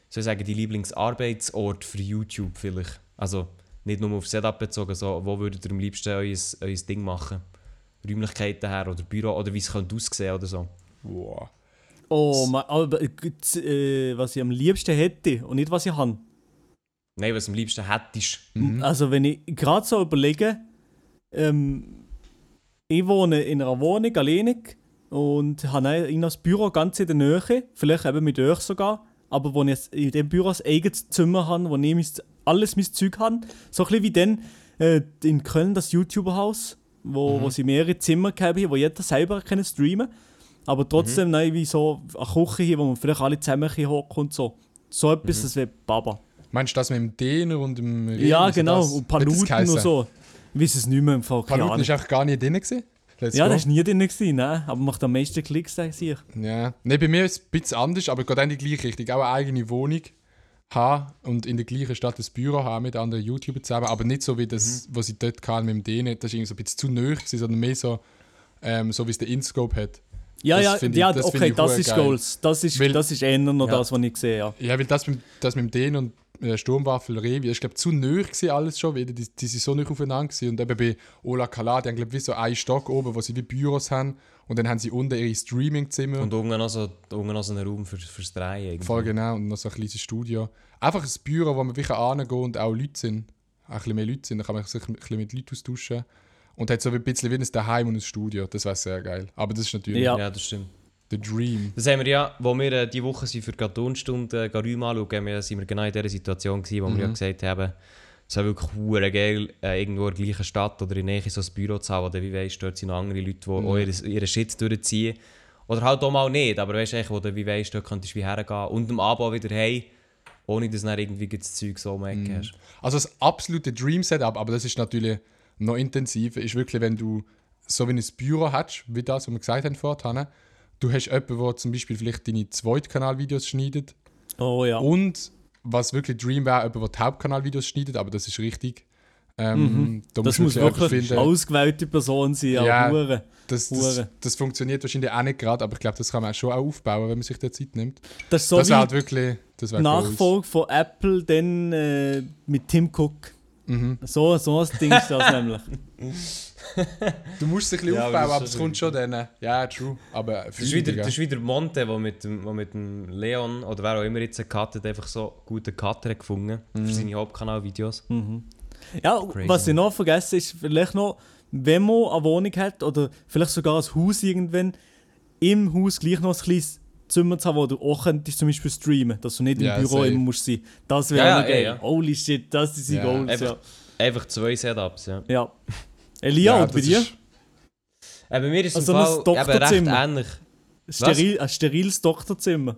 soll ich sagen, die Lieblingsarbeitsort für YouTube vielleicht? Also nicht nur auf Setup bezogen, so, wo würdet ihr am liebsten euer, euer Ding machen? Räumlichkeiten her oder Büro oder wie es könnte aussehen oder so? Wow. Oh, aber äh, gut, äh, was ich am liebsten hätte und nicht was ich habe. Nein, was du am liebsten hättest. Mhm. Also wenn ich gerade so überlege, ähm, ich wohne in einer Wohnung alleinig und habe in das Büro ganz in der Nähe, vielleicht eben mit euch sogar, aber wo ich jetzt in dem Büro ein eigenes Zimmer habe, wo ich mein, alles mein Zeug habe. So ein bisschen wie dann äh, in Köln das YouTuber-Haus, wo, wo sie mehrere Zimmer haben, wo jeder selber kann streamen aber trotzdem nein, wie so eine Küche hier, wo man vielleicht alle zusammen und so. So etwas, das wäre Baba. Meinst du das mit dem Dehner und dem Ring? Ja, genau. das- Und Paluten und so. Ich weiß es nicht mehr im Fall. Keine Paluten ist einfach gar nicht drin gewesen. Let's Ja, go. das war nie drin, gewesen, ne? aber macht am meisten Klicks, sag ich. Ja. Nee, bei mir ist es ein bisschen anders, aber geht in die gleiche Richtung. Auch eine eigene Wohnung haben und in der gleichen Stadt ein Büro haben mit anderen YouTubern zusammen, aber nicht so wie das, was ich dort kann mit dem Dehner. Das war irgendwie so ein bisschen zu nöch, sondern mehr so, ähm, so wie es der Inscope hat. Ja, Das ja, ich- ja das okay, das ist geil. Goals. Das ist, Weil- das ist eher noch Ja. das, was ich sehe, ja. Ja, weil das mit, das mit dem Dehner und äh, Sturmwaffel Revi, ist glaube zu nöch gewesen alles schon, weil die, die sind so nicht aufeinander gewesen. Und eben bei Ola Kala, die haben glaube wie so einen Stock oben, wo sie wie Büros haben und dann haben sie unten ihre Streaming-Zimmer. Und unten noch so, unten noch so einen Raum für, fürs Drehen. irgendwie. Voll genau, und noch so ein kleines Studio. Einfach ein Büro, wo man wirklich angehen und auch Leute sind. Auch ein bisschen mehr Leute sind, dann kann man sich ein bisschen mit Leuten austauschen. Und hat so ein bisschen wie ein Daheim und ein Studio. Das wäre sehr geil. Aber das ist natürlich Ja. Ja, das stimmt. Der Dream. Das haben wir ja, wo wir äh, diese Woche sind für die Cartoonstunde äh, Räume anschauen, wir, sind wir genau in dieser Situation gewesen, wo wir ja gesagt haben, es wäre wirklich hure geil, äh, irgendwo in der gleichen Stadt oder in der Nähe so ein Büro zu haben, oder wie weißt, dort sind noch andere Leute, die auch ihren, ihren Shit durchziehen. Oder halt auch mal nicht, aber weißt du, wo du wie weißt, dort könntest du wie hergehen und am Abend wieder hey, ohne dass du dann irgendwie das Zeug so um Ecke hast. Also das absolute Dream-Setup, aber das ist natürlich noch intensiver, ist wirklich, wenn du so wie ein Büro hast, wie das, was wir gesagt haben vorhin, du hast jemanden, der zum Beispiel vielleicht deine Zweitkanal-Videos schneidet Oh ja. und was wirklich Dream wäre, jemand, der die Hauptkanal-Videos schneidet, aber das ist richtig. Ähm, da Mhm. das musst muss wirklich eine ausgewählte Person sein, Ja. ja. Hure. Das, das, Hure. das funktioniert wahrscheinlich auch nicht gerade, aber ich glaube, das kann man schon auch aufbauen, wenn man sich da Zeit nimmt. Das so das wäre halt wirklich. Das wäre Nachfolge von Apple dann äh, mit Tim Cook. Mhm. So, so ein Ding ist das nämlich. Du musst es ein bisschen Ja, aufbauen, aber es kommt schon dann. Ja, true. Aber Das ist, wieder, das ist wieder Monte, der mit, dem- wo mit dem Leon oder wer auch immer jetzt cuttet, einfach so guten Cutter gefunden Mhm. für seine Hauptkanal-Videos. Ja, Crazy. was ich noch vergessen ist, vielleicht noch, wenn man eine Wohnung hat oder vielleicht sogar ein Haus irgendwann, im Haus gleich noch ein kleines Zimmer zu haben, wo du auch könntest zum Beispiel streamen, dass du nicht im Ja, Büro safe. immer musst sein. Das wäre Ja, ja, ja, ja. Holy shit, das ist die Ja. Goals, Einfach, ja. einfach zwei Setups, ja. ja. Elia, und bei dir? Äh, bei mir ist es Also im ein Doktorzimmer. recht ähnlich. Steril, ein steriles Doktorzimmer.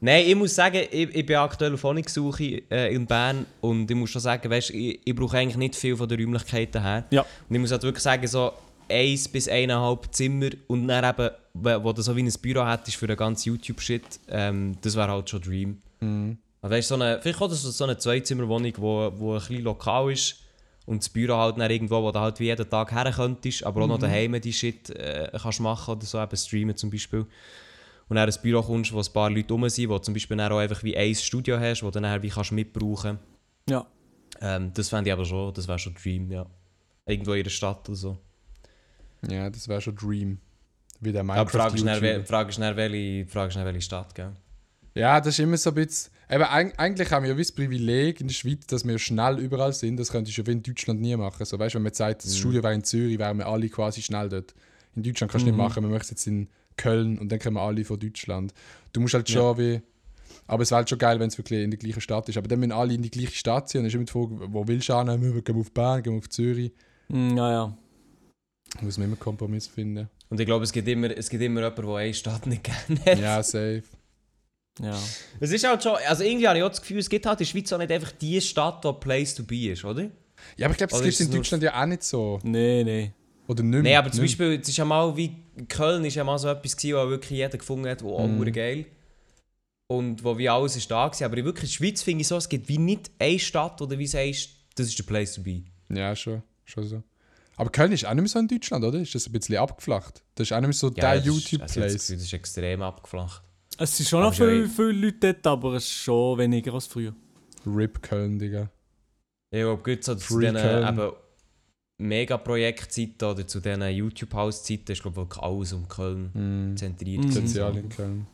Nein, ich muss sagen, ich, ich bin aktuell auf Wohnungssuche äh, in Bern und ich muss schon sagen, weißt, ich, ich brauche eigentlich nicht viel von den Räumlichkeiten her. Ja. Und ich muss halt wirklich sagen, so eins bis eineinhalb Zimmer und dann eben, wo du so wie ein Büro hättest für den ganzen YouTube-Shit, ähm, das wäre halt schon Dream. Mhm. Also weißt, so eine, vielleicht auch so so eine Zweizimmerwohnung, wo, wo ein bisschen lokal ist und das Büro halt dann irgendwo, wo du halt wie jeden Tag her könntest, aber auch noch daheim die Shit äh, kannst machen oder so, eben streamen zum Beispiel. Und dann ein Büro kommst, wo ein paar Leute rum sind, wo du zum Beispiel dann auch einfach wie ein Studio hast, wo du dann nachher wie kannst mitbrauchen Ja. ähm, Das fände ich aber schon, das wäre schon Dream, ja. Irgendwo in der Stadt oder so. Ja, das wäre schon Dream. Wie der Aber die Frage ist dann, Frage ist welche, die Frage ist dann, welche Stadt, gell? Ja, das ist immer so ein bisschen. Eben, eig- eigentlich haben wir ja das Privileg in der Schweiz, dass wir schnell überall sind. Das könntest du ja wie in Deutschland nie machen. So, weißt, wenn man sagt, Mhm. das Studio wäre in Zürich, wären wir alle quasi schnell dort. In Deutschland kannst du Mhm. nicht machen, man möchte jetzt in Köln und dann kommen alle von Deutschland. Du musst halt schon wie. Aber es wäre halt schon geil, wenn es wirklich in der gleichen Stadt ist. Aber dann müssen alle in die gleiche Stadt ziehen. Dann ist immer die Frage, wo willst du hin? Wir gehen auf Bern, gehen auf Zürich. Mm, ja, ja. Da muss man immer einen Kompromiss finden. Und ich glaube, es gibt immer, es gibt immer jemanden, der eine Stadt nicht gerne hat. Ja, safe. Ja. Es ist halt schon, also irgendwie habe ich auch das Gefühl, es gibt halt in der Schweiz auch nicht einfach die Stadt, die Place to be ist, oder? Ja, aber ich glaube, das gibt es in Deutschland ja auch nicht so. Nee, nee. Oder nicht mehr. Nein, aber zum Nicht Beispiel, es ist ja mal wie Köln ist ja mal so etwas gewesen, wo wirklich jeder gefunden hat, wo auch mm. geil. Und wo wie alles ist da gewesen. Aber in wirklich in der Schweiz finde ich so, es gibt wie nicht eine Stadt, oder wie sagst, das ist der Place to be. Ja, schon, schon so. Aber Köln ist auch nicht mehr so in Deutschland, oder? Ist das ein bisschen abgeflacht? Das ist auch nicht mehr so der also habe das YouTube-Place. Gefühl, das ist extrem abgeflacht. Es sind schon noch viele, viele Leute dort, aber es ist schon weniger als früher. RIP Köln, Digga. Ich glaube, gut so zu diesen eben Megaprojektzeiten oder zu diesen YouTube-House-Zeiten ist glaube ich alles um Köln Mm. zentriert. Gewesen. Potenzial in Köln.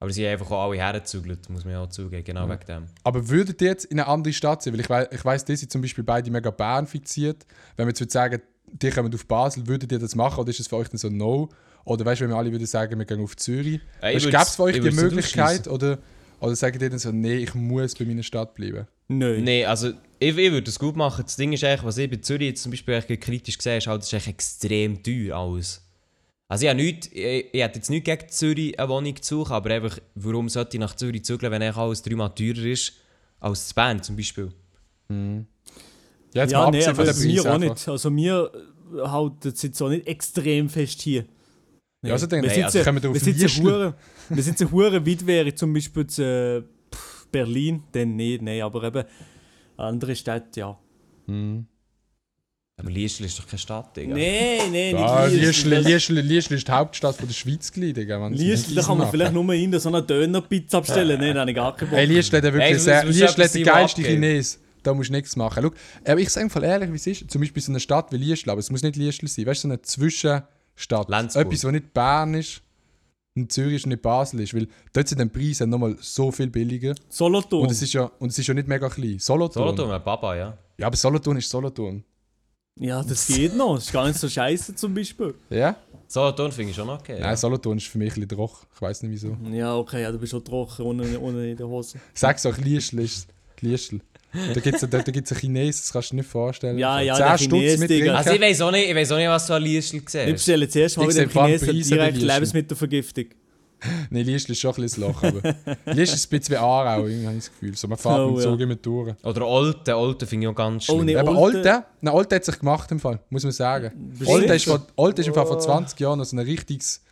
Aber sie haben einfach auch alle hergezügelt, muss man ja auch zugeben, genau Ja. wegen dem. Aber würdet ihr jetzt in eine andere Stadt ziehen? Weil ich, wei ich weiss, die sind zum Beispiel beide mega Bern fixiert. Wenn wir jetzt würde sagen, die kommen auf Basel, würdet ihr das machen oder ist es für euch dann so ein No? Oder weißt du, wenn wir alle würden sagen, wir gehen auf Zürich? Ich Gäbe es für euch die Möglichkeit oder, oder sagt ihr dann so, nee, ich muss bei meiner Stadt bleiben? Nein. Nein, also ich, ich würde es gut machen. Das Ding ist eigentlich, was ich bei Zürich jetzt zum Beispiel eigentlich kritisch gesehen habe, ist halt, das ist eigentlich extrem teuer alles. Also ich, habe nicht, ich, ich hätte jetzt nicht gegen Zürich eine Wohnung zu suchen, aber einfach, warum sollte ich nach Zürich zügeln, wenn eigentlich alles dreimal teurer ist als in Bern zum Beispiel? Ja, jetzt ja, mal nee, abgesehen aber von der mir auch nicht. Also äh, halten es jetzt auch nicht extrem fest hier. Nee. Ja, also dann- wir nee, sind also kommen wir auf wir sind Liestl. hure, wir sind hure weit wäre zum Beispiel zu äh, Berlin, dann nicht, nee, aber eben andere Städte, ja. Mhm. Aber Liestl ist doch keine Stadt, Digga. Nee, nee, Ja, nicht Liestl, Liestl. Liestl, Liestl ist die Hauptstadt von der Schweiz, Digga. nicht da kann man vielleicht nur in so einer Dönerpizza bestellen. Nein, da habe ich gar keinen Bock. Hey, Liestl hat wirklich Hey, du sehr, Liestl hat den geilsten. Chines. Da musst du nichts machen. Schau, aber ich sage voll ehrlich, wie es ist. Zum Beispiel so eine Stadt wie Liestl, aber es muss nicht Liestl sein. Weißt du, so eine Zwischenstadt. Lenzburg. Etwas, was nicht Bern ist, und Zürich ist und nicht Basel ist. Weil dort sind die Preise nochmal so viel billiger. Solothurn. Und es ist ja, und es ist ja nicht mega klein. Solothurn. Solothurn, ein Baba, ja. Ja, aber Solothurn ist Solothurn. ja, das geht noch. Das ist gar nicht so scheiße zum Beispiel. Ja? Solothurn finde ich schon okay. Nein, Solothurn ist für mich ein bisschen trocken. Ich weiß nicht wieso. Ja, okay, ja, du bist schon trocken ohne, ohne in der Hose. Sag's auch, Liestl ist Liestl. Da gibt es da, da gibt's einen Chines, das kannst du dir nicht vorstellen. Ja, ja, der Chines, mit Digga. Also ich weiß auch nicht, ich weiß auch nicht was du an Liestl Ich siehst. bestelle zuerst mal Ich mit dem Chinesen direkt. Lebensmittelvergiftung. Nein, Liestl ist schon ein bisschen Loch, aber Liestl ist ein bisschen wie Aarau, irgendwie habe ich das Gefühl. So, man fährt Oh, mit dem Zug ja. immer durch. Oder Olten, Olten finde ich auch ganz schlimm. Oh, nee. Aber Olten- nein, Olten hat sich gemacht im Fall, muss man sagen. Olten ist, vor, Olten ist im Fall vor 20 Jahren so ein richtiges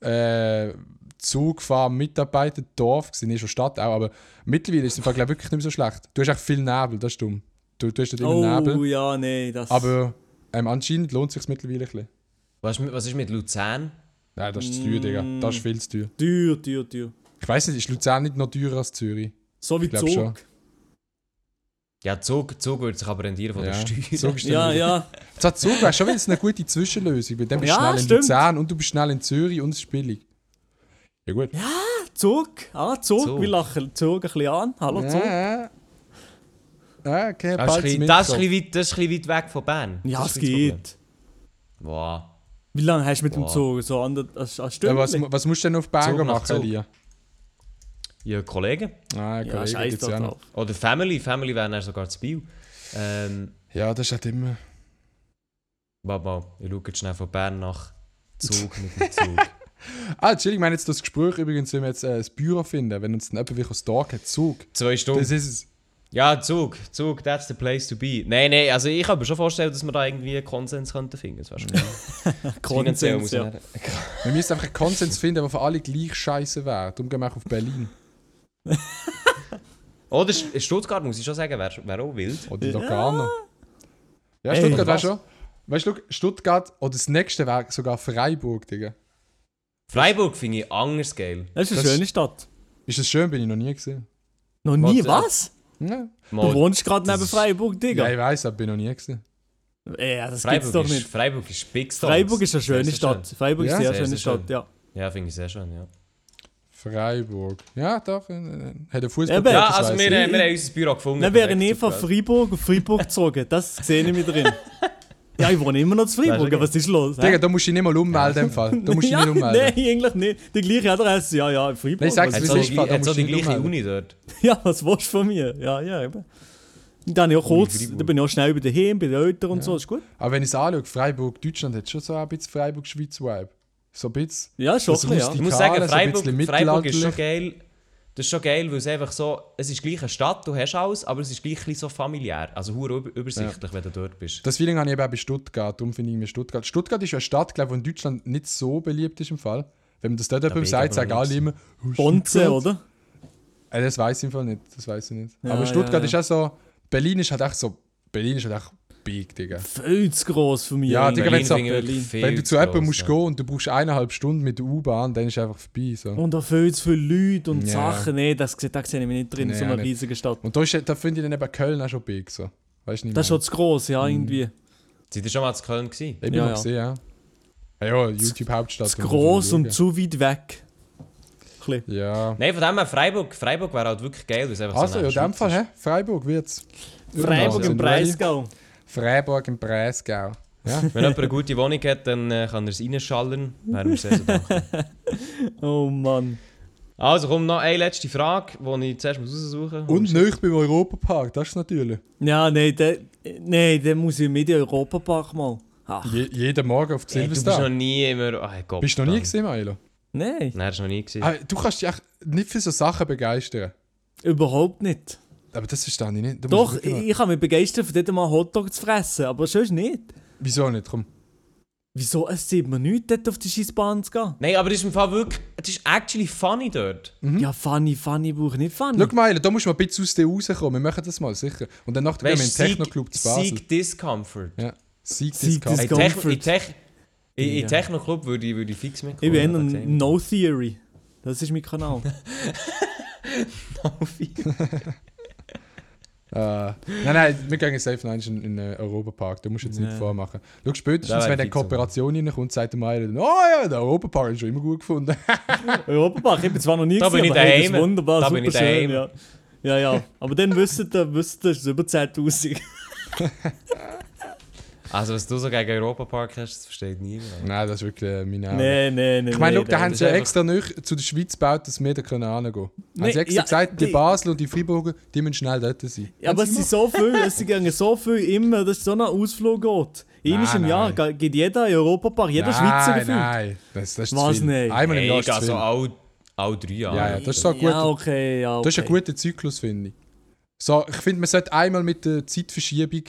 äh, Zugfahren-Mitarbeiterdorf gewesen, nicht schon Stadt auch, aber mittlerweile ist es im Fall glaub, ich, wirklich nicht mehr so schlecht. Du hast echt viel Nebel, das ist dumm. Du, du hast dort immer Oh, Nebel, ja, nee, das... aber ähm, anscheinend lohnt es sich mittlerweile ein bisschen. Was, ist mit- was ist mit Luzern? Nein, das ist zu teuer, Digga. Das ist viel zu teuer. Teuer, teuer, teuer. Ich weiß nicht, ist Luzern nicht noch teurer als Zürich? So wie glaub Zug. schon. Ja, Zug, Zug würde sich aber rendieren von der Ja, Steuer. Zug ist dann Ja, ja. Zug wäre schon wieder eine gute Zwischenlösung, weil dann bist du Ja, schnell in stimmt. Luzern und du bist schnell in Zürich und es ist billig. Ja gut. Zug. Ah, Zug. Zug. Wir lachen Zug ein bisschen an. Hallo, Zug. Ja, ja okay, Das ist, bisschen, das, ist weit, das ist ein bisschen weit weg von Bern. Ja, Das es geht. Wow. Wie lange hast du mit dem Boah. Zug? So an der als, als ja, was, was musst du denn auf Bern Zug machen. Elia? Ja, Kollegen. Ah, ja, Kollege scheiß gibt's ja noch. Oder Family. Family wären dann sogar zu Biel. Ähm, Ja, das ist halt immer... warte mal, ich schaue jetzt schnell von Bern nach Zug mit dem Zug. Ah, Entschuldigung, ich meine jetzt das Gespräch übrigens, wenn wir jetzt äh, das Büro finden, wenn uns dann jemand wirklich aus Tag hat, Zug. Zwei Stunden. Das ist es. Ja, Zug. Zug, that's the place to be. Nein, nein, also ich kann mir schon vorstellen, dass wir da irgendwie einen Konsens könnten finden. Das wäre schon Konsens, ja. Wir müssen einfach einen Konsens finden, der für alle gleich scheiße wäre. Darum gehen wir auch auf Berlin. Oder St- Stuttgart, muss ich schon sagen, wäre wär auch wild. Oder Ja. Locarno. Ja, Ey, Stuttgart wäre schon. Weißt du, Stuttgart oder das nächste wäre sogar Freiburg, Digga. Freiburg finde ich anders geil. Das ist eine Das- schöne Stadt. Ist das schön, bin ich noch nie gesehen. Noch nie, Warte, was? Ja, Du Mal, wohnst gerade neben Freiburg, ja Digga. ich weiß, aber bin noch nie gesehen. Ja, das gibt's Freiburg, doch ist, nicht. Freiburg ist big Freiburg ist eine Sehr, schöne sehr Stadt. schön. Freiburg ist Ja? eine sehr Sehr, schöne sehr Stadt, schön. ja. Ja, finde ich sehr schön, ja. Freiburg. Ja, doch. Äh, äh, hat ein Fußball. Eben. Ja, also wir, äh, wir haben unser Büro gefunden. Dann wäre Perfekt, ich von super. Freiburg auf Freiburg gezogen. Das sehe ich mich drin. Ja, ich wohne immer noch zu Freiburg. Was ist los? Digga, da musst du dich nicht mal ummelden im Fall. Da musst du ja, nicht ummelden. Nein, eigentlich nicht. Die gleiche Adresse. Ja, ja, in Freiburg. Nein, ich sag's, wie so es die, ist, da hat so musst du die nicht gleiche ummelden. Uni dort. Ja, was willst du von mir? Ja, ja, eben. Dann auch kurz, da bin ich auch schnell bei daheim, bei den Eltern und so, das ist gut. Aber wenn ich es anschaue, Freiburg, Deutschland hat schon so ein bisschen Freiburg-Schweiz-Vibe. So ein bisschen. Ja, schon ja. Ich muss sagen, so Freiburg, bisschen Freiburg ist schon geil. Das ist schon geil, weil es einfach so, es ist gleich eine Stadt, du hast alles, aber es ist gleich ein bisschen so familiär. Also hure über- übersichtlich, wenn du dort bist. Das Feeling habe ich eben auch bei Stuttgart. Darum finde ich mir Stuttgart. Stuttgart ist ja eine Stadt, glaube ich, die in Deutschland nicht so beliebt ist im Fall. Wenn man das dort jemandem sagt, sagen alle nicht. immer, oh, Bonze, oder? Äh, das weiß ich im Fall nicht. Das weiß ich nicht. Ja, Aber ja, Stuttgart ja. ist auch so. Berlin ist halt echt so. Berlin ist halt echt big, Digga. Viel zu gross für mich. Ja. Digga, ich wirklich Berlin. Wenn du zu jemandem musst ja. gehen und du brauchst eineinhalb Stunden mit der U-Bahn, dann ist es einfach vorbei. So. Und auch viel zu viele Leute und Ja. Sachen. Nee, das, da sehe ich mich nicht drin, in so Nee, einer riesigen Stadt. Und da, ist, da finde ich dann eben Köln auch schon big. So. Weißt du nicht? Das ist schon zu gross, Mhm. ja, irgendwie. Seid ihr schon mal zu Köln gewesen? Ich bin Ja, noch ja. gesehen, ja. Ja, ja YouTube-Hauptstadt. Zu da gross und zu weit weg. Ja. Nein, von dem her Freiburg, Freiburg wäre halt wirklich geil, Also, so ja, in dem Fall, ist. hä? Freiburg wird's. Freiburg Ja, im ready? Breisgau. Freiburg im Breisgau. Ja. Wenn jemand eine gute Wohnung hat, dann äh, kann er es reinschallern. Wären wir sehr, sehr dankbar. Oh Mann. Also, komm, noch eine letzte Frage, die ich zuerst muss raussuchen muss. Und nicht beim Europapark, das ist natürlich. Ja, nein, der, nee, muss ich mit in den Europapark mal. Ach, Je, jeden Morgen auf die Hey, du bist Silvester. noch nie immer... Oh, Gott, Bist du noch nie dann. gesehen, Milo? nein, Nein, das war noch nie. Gewesen. Ah, du kannst dich echt nicht für so Sachen begeistern. überhaupt nicht. Aber das verstehe ich nicht. Du Doch, ich, mal- ich kann mich begeistern, von dort mal Hotdog zu fressen, aber sonst nicht. Wieso nicht? Komm. Wieso? Es sieht mir nichts, dort auf die Scheissbahn zu gehen. Nein, aber das ist im Fall wirklich... Es ist actually funny dort. Ja, funny, funny, brauche ich nicht funny. Schau, Milo, da musst du mal ein bisschen aus dir rauskommen. Wir machen das mal, sicher. Und dann nachher gehen wir in den Techno-Club zu Basel. Seek Discomfort. Ja. Discount. In Discomfort. Techno, in Tech, in, in Ja. Techno-Club würde ich, würde ich fix mitkommen. ich bin eher. No Theory. Das ist mein Kanal. Äh, nein, nein, wir gehen safe nein, in in den Europapark. Du musst jetzt nicht Ja. vormachen. Schau, Da spätestens, wenn eine so. Kooperation reinkommt, sagt der Meiler dann, oh ja, der Europapark ist schon immer gut gefunden. Europapark, ich bin zwar noch nie Da bin gewesen, ich aber hey, das ist daheim. wunderbar, Da super bin ich schön, ja. Ja, ja. Aber dann wisst ihr, wisst ihr, es ist über 10'000. Also, was du so gegen Europapark hast, das versteht niemand. nein, das ist wirklich äh, meine Augen. Nein, nein, nein. Ich meine, nee, da haben sie extra nicht zu der Schweiz gebaut, dass wir da können hingehen können. Haben Nee, sie extra ja, gesagt, die die- Basel und die Freiburger, die müssen schnell dort sein. Ja, aber es sind so viel, es sind so viel immer, dass so ein Ausflug geht. Einmal im Jahr nein. ge- geht jeder in den Europapark, jeder Schweizer nein, gefühlt. nein, das, das ist Was zu viel. nicht? Einmal im Jahr ist zu gehe viel. so all, all drei Jahre. Ja, ja, das ist so gut. Ja, okay, ja, okay. Das ist ein guter Zyklus, finde ich. So, ich finde, man sollte einmal mit der Zeitverschiebung,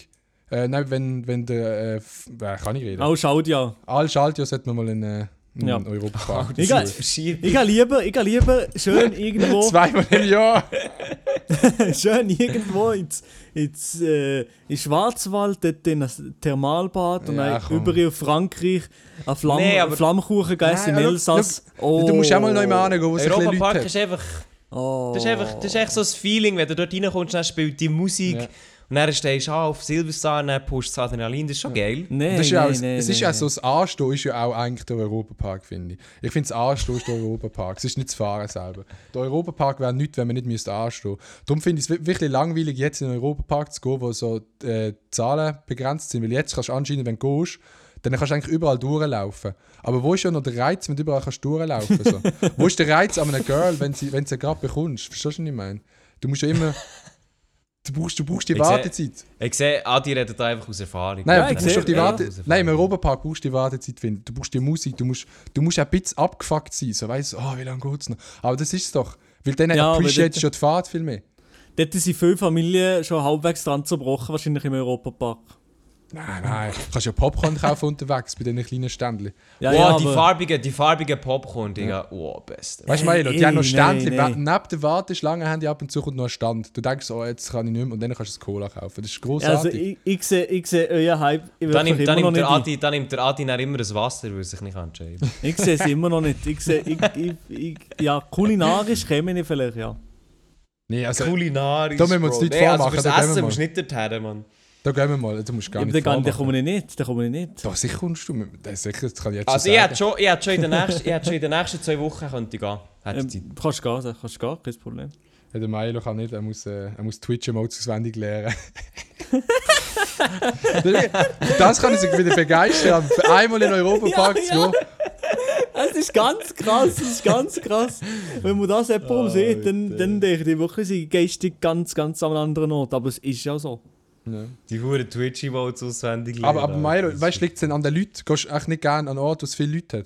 äh, nein, wenn, wenn der, äh, äh, kann ich reden? Auch schaut ja. All Schaltjahr sollte man mal in, äh, in Ja. Europapark. Ich gehe ich gehe lieber, ich lieber schön irgendwo, Zweimal im Jahr. schön irgendwo ins, ins äh, in Schwarzwald, dort in das Thermalbad und Ja, dann über auf Frankreich, an Flamm, Nee, aber- Flammkuchen gegessen in Elsass. Oh. Du musst auch mal noch mal hingehen, wo es ein bisschen Europapark Leute ist einfach, Oh. das ist einfach, das ist echt so das Feeling, wenn du dort reinkommst, dann spielt die Musik Ja. Und dann stehst du auf Silverstar und dann pusht das Adrenalin, das ist schon geil. Das ist ja auch, nee, nee, es ist ja nee. so, das Anstehen ist ja auch eigentlich der Europapark, finde ich. Ich finde, das Anstehen ist der Europapark. Es ist nicht das Fahren selber. Der Europapark wäre nichts, wenn man nicht müsste anstehen müsste. Darum finde ich es wirklich langweilig, jetzt in den Europapark zu gehen, wo so äh, die Zahlen begrenzt sind. Weil jetzt kannst du anscheinend, wenn du gehst, dann kannst du eigentlich überall durchlaufen. Aber wo ist ja noch der Reiz, wenn du überall kannst durchlaufen so? Wo ist der Reiz an einer Girl, wenn sie, wenn sie gerade bekommst? Verstehst du, was ich meine? Du musst ja immer... Du brauchst, du brauchst die Ich Wartezeit. Ich sehe, Adi redet da einfach aus Erfahrung. Nein, Ja, du doch die. Warte. Nein, im Europapark brauchst du die Wartezeit finden. Du brauchst die Musik, du musst, du musst ein bisschen abgefuckt sein. So weißt du, oh, wie lange geht es noch? Aber das ist es doch. Weil dann Ja, aber appreciate dort- schon die Fahrt viel mehr. Dort sind viele Familien schon halbwegs dran zerbrochen, wahrscheinlich im Europapark. Nein, nein. Du kannst ja Popcorn kaufen unterwegs bei diesen kleinen Ständchen. Ja, wow, ja, die farbigen, die farbigen Popcorn, Digga. Oh, beste. Weißt du, Milo, die Ey, haben noch nein, Ständchen. nein. Neben der Warteschlange haben die ab und zu kommt noch ein Stand. Du denkst, oh, jetzt kann ich nicht mehr. Und dann kannst du das Cola kaufen. Das ist Also großartig. ich, ich sehe ich seh euer Hype Dann wirklich nimmt, dann, immer noch nimmt der. Adi, dann nimmt der Adi dann immer das Wasser, weil er sich nicht entscheiden Ich sehe es immer noch nicht. Ich sehe, ich, ich, ich, ja, kulinarisch käme ich vielleicht, ja. nee, also, Kulinarisch. Da müssen wir uns nicht nee, also vormachen, fürs da gehen wir Essen musst du nicht dorthin, Mann. Da gehen wir mal. Du musst gar Aber nicht da komme ich nicht. Da komme ich nicht. Doch, sicher kommst du. Das, sicher, das kann ich jetzt Also schon ich sagen. hätte schon, ich hätte schon, in den nächsten, ich hätte schon in den nächsten zwei Wochen könnte ich gehen. Ähm, Zeit. kannst du gehen, kannst du gehen, kein Problem. Ja, der Milo kann nicht, er muss, äh, er muss Twitch-Emotes auswendig lernen. das kann ich sich wieder begeistern, einmal in Europapark Ja, zu ja. gehen. Es ist ganz krass, es ist ganz krass. Wenn man das jemandem sieht, dann, Alter. dann denke ich wirklich, sie sind geistig ganz, ganz an einem anderen Ort. Aber es ist ja so. Ja. Die Huren Twitch-Emotes auswendig Aber, aber. Milo, weißt du, liegt es denn an den Leuten? Gehst du echt nicht gerne an einen Ort, wo es viele Leute hat?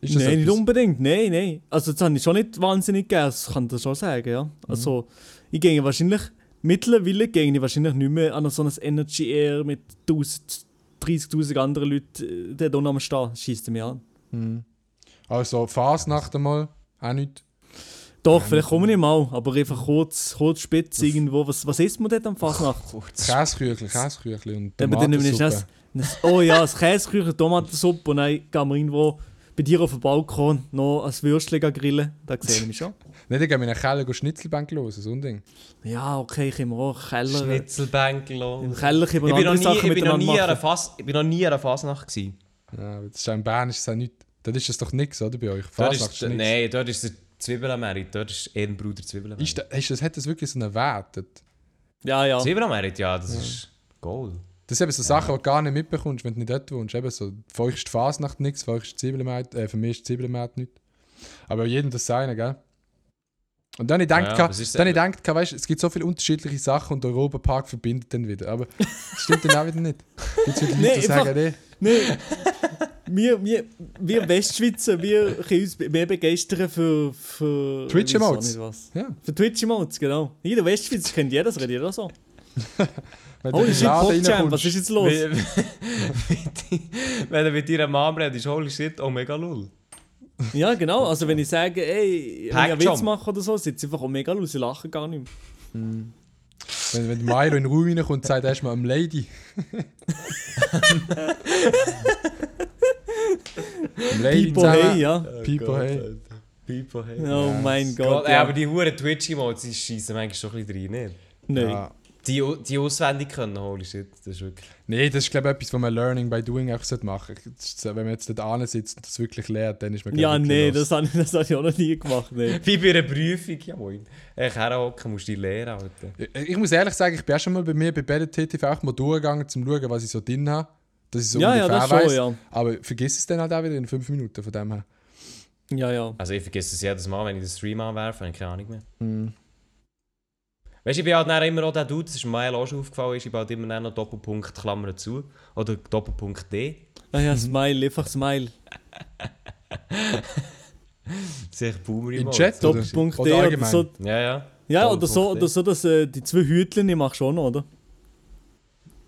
Ist das Nein, nicht etwas? unbedingt. Nein, nein. Also, das habe ich schon nicht wahnsinnig gern, das kann ich schon sagen, ja. Mhm. Also, ich gehe wahrscheinlich, mittlerweile gehe ich wahrscheinlich nicht mehr an so ein Energy Air mit 1000, 30.000 anderen Leuten, äh, der da am Stehen, schießt mich an. Hm. Also Fasnacht einmal, auch nicht. Doch, vielleicht komme ich mal, aber einfach kurz, kurz spitz irgendwo. Was, was isst man dort am Fasnacht? Kurz. Käseküchli, Käseküchli und dann wir Tomatensuppe. das, das, oh ja, das Käseküche, Tomatensuppe und dann gehen wir irgendwo bei dir auf dem Balkon noch ein Würstchen grillen. Da sehe ich mich schon. Nicht, ich gehe in einen Keller go Schnitzelbank los, so ein Ding. Ja, okay, ich kann auch Keller. Schnitzelbänklo. Im Keller wir bin, noch andere nie, Sachen ich, bin noch miteinander nie an einer machen. Fas ich bin noch nie an einer Fasnacht gewesen. Ja, das ist in Bern ist es auch nicht. Dort ist es doch nichts, oder? Bei euch? Dort Fasnacht ist, ist nichts. nein, dort ist der Zwiebelmerit. Dort ist Ehrenbruder Zwiebelmerit. Ist, da, ist das, hat das wirklich so einen Wert? Ja, ja. Zwiebelmerit, ja, das ist Gold. Das sind eben so Sachen, die du gar nicht mitbekommst, wenn du nicht dort wohnst. Eben so, für euch ist die Fasnacht nichts, für euch ist die Zwiebelmarkt, äh, für mich ist die Zwiebelmarkt nichts. Aber jedem das seine, gell? Und dann ich denkt, Ja, ja, dann ich denkt, weißt, es gibt so viele unterschiedliche Sachen und der Europapark verbindet dann wieder. Aber das stimmt dann auch wieder nicht. Jetzt Leute, Nee, die sagen, nee, Nee. Wir, wir, wir Westschweizer, wir können uns mehr begeistern für. für Twitch ich weiß auch Emotes. nicht was. ja. Für Twitch Emotes, genau. Jeder Westschweizer kennt jeder, das redet jeder so. Wenn Oh, Laden Popjam, was ist jetzt los? Wenn- Wenn du mit deiner Mom redest, holy shit, oh mega lull. Ja, genau. Also, wenn ich sage, ey, wenn ich einen Witz mache oder so, sitzt einfach auch mega los, sie lachen gar nicht mehr. Wenn, wenn der Milo in den Raum reinkommt und sagt erstmal am Lady. zusammen. hey, ja. Pipo, hey. Pipo, hey. Oh mein Gott, Gott. Ja. aber die Huren Twitch-Emotes, schießen manchmal schon ein bisschen rein, nicht? Nein. Ja. Die, die auswendig können, holy shit, das ist wirklich... Nee, das ist glaube ich etwas, was man Learning by Doing auch machen sollte. Wenn man jetzt dort sitzt und das wirklich lernt, dann ist man Ja, ich, wirklich das habe ich, das hab ich auch noch nie gemacht. Nee. Wie bei einer Prüfung, ja moin. Ey, herhocken musst du die lernen, Alter. Ich, ich muss ehrlich sagen, ich bin auch schon mal bei mir bei BDTTV auch mal durchgegangen, um zu schauen, was ich so drin habe. Dass ich so ja, ja, ungefähr das schon, weiss. ja. Aber vergiss es dann halt auch wieder in fünf Minuten von dem her. Ja, ja. Also ich vergesse es jedes Mal, wenn ich den Stream anwerfe, habe ich keine Ahnung mehr. Hm. Weißt du, ich bin halt dann immer auch der Dude, das ist mir mal auch schon aufgefallen, ist, ich bin halt immer noch Doppelpunkt Klammern zu. Oder Doppelpunkt D. Ah ja, Smile, einfach Smile. Das ist echt boomer Im Chat oder, Doppelpunkt D oder oder allgemein? so. Ja, ja. Ja, oder so, oder so, dass äh, die zwei Hütchen, die machst du auch noch, oder?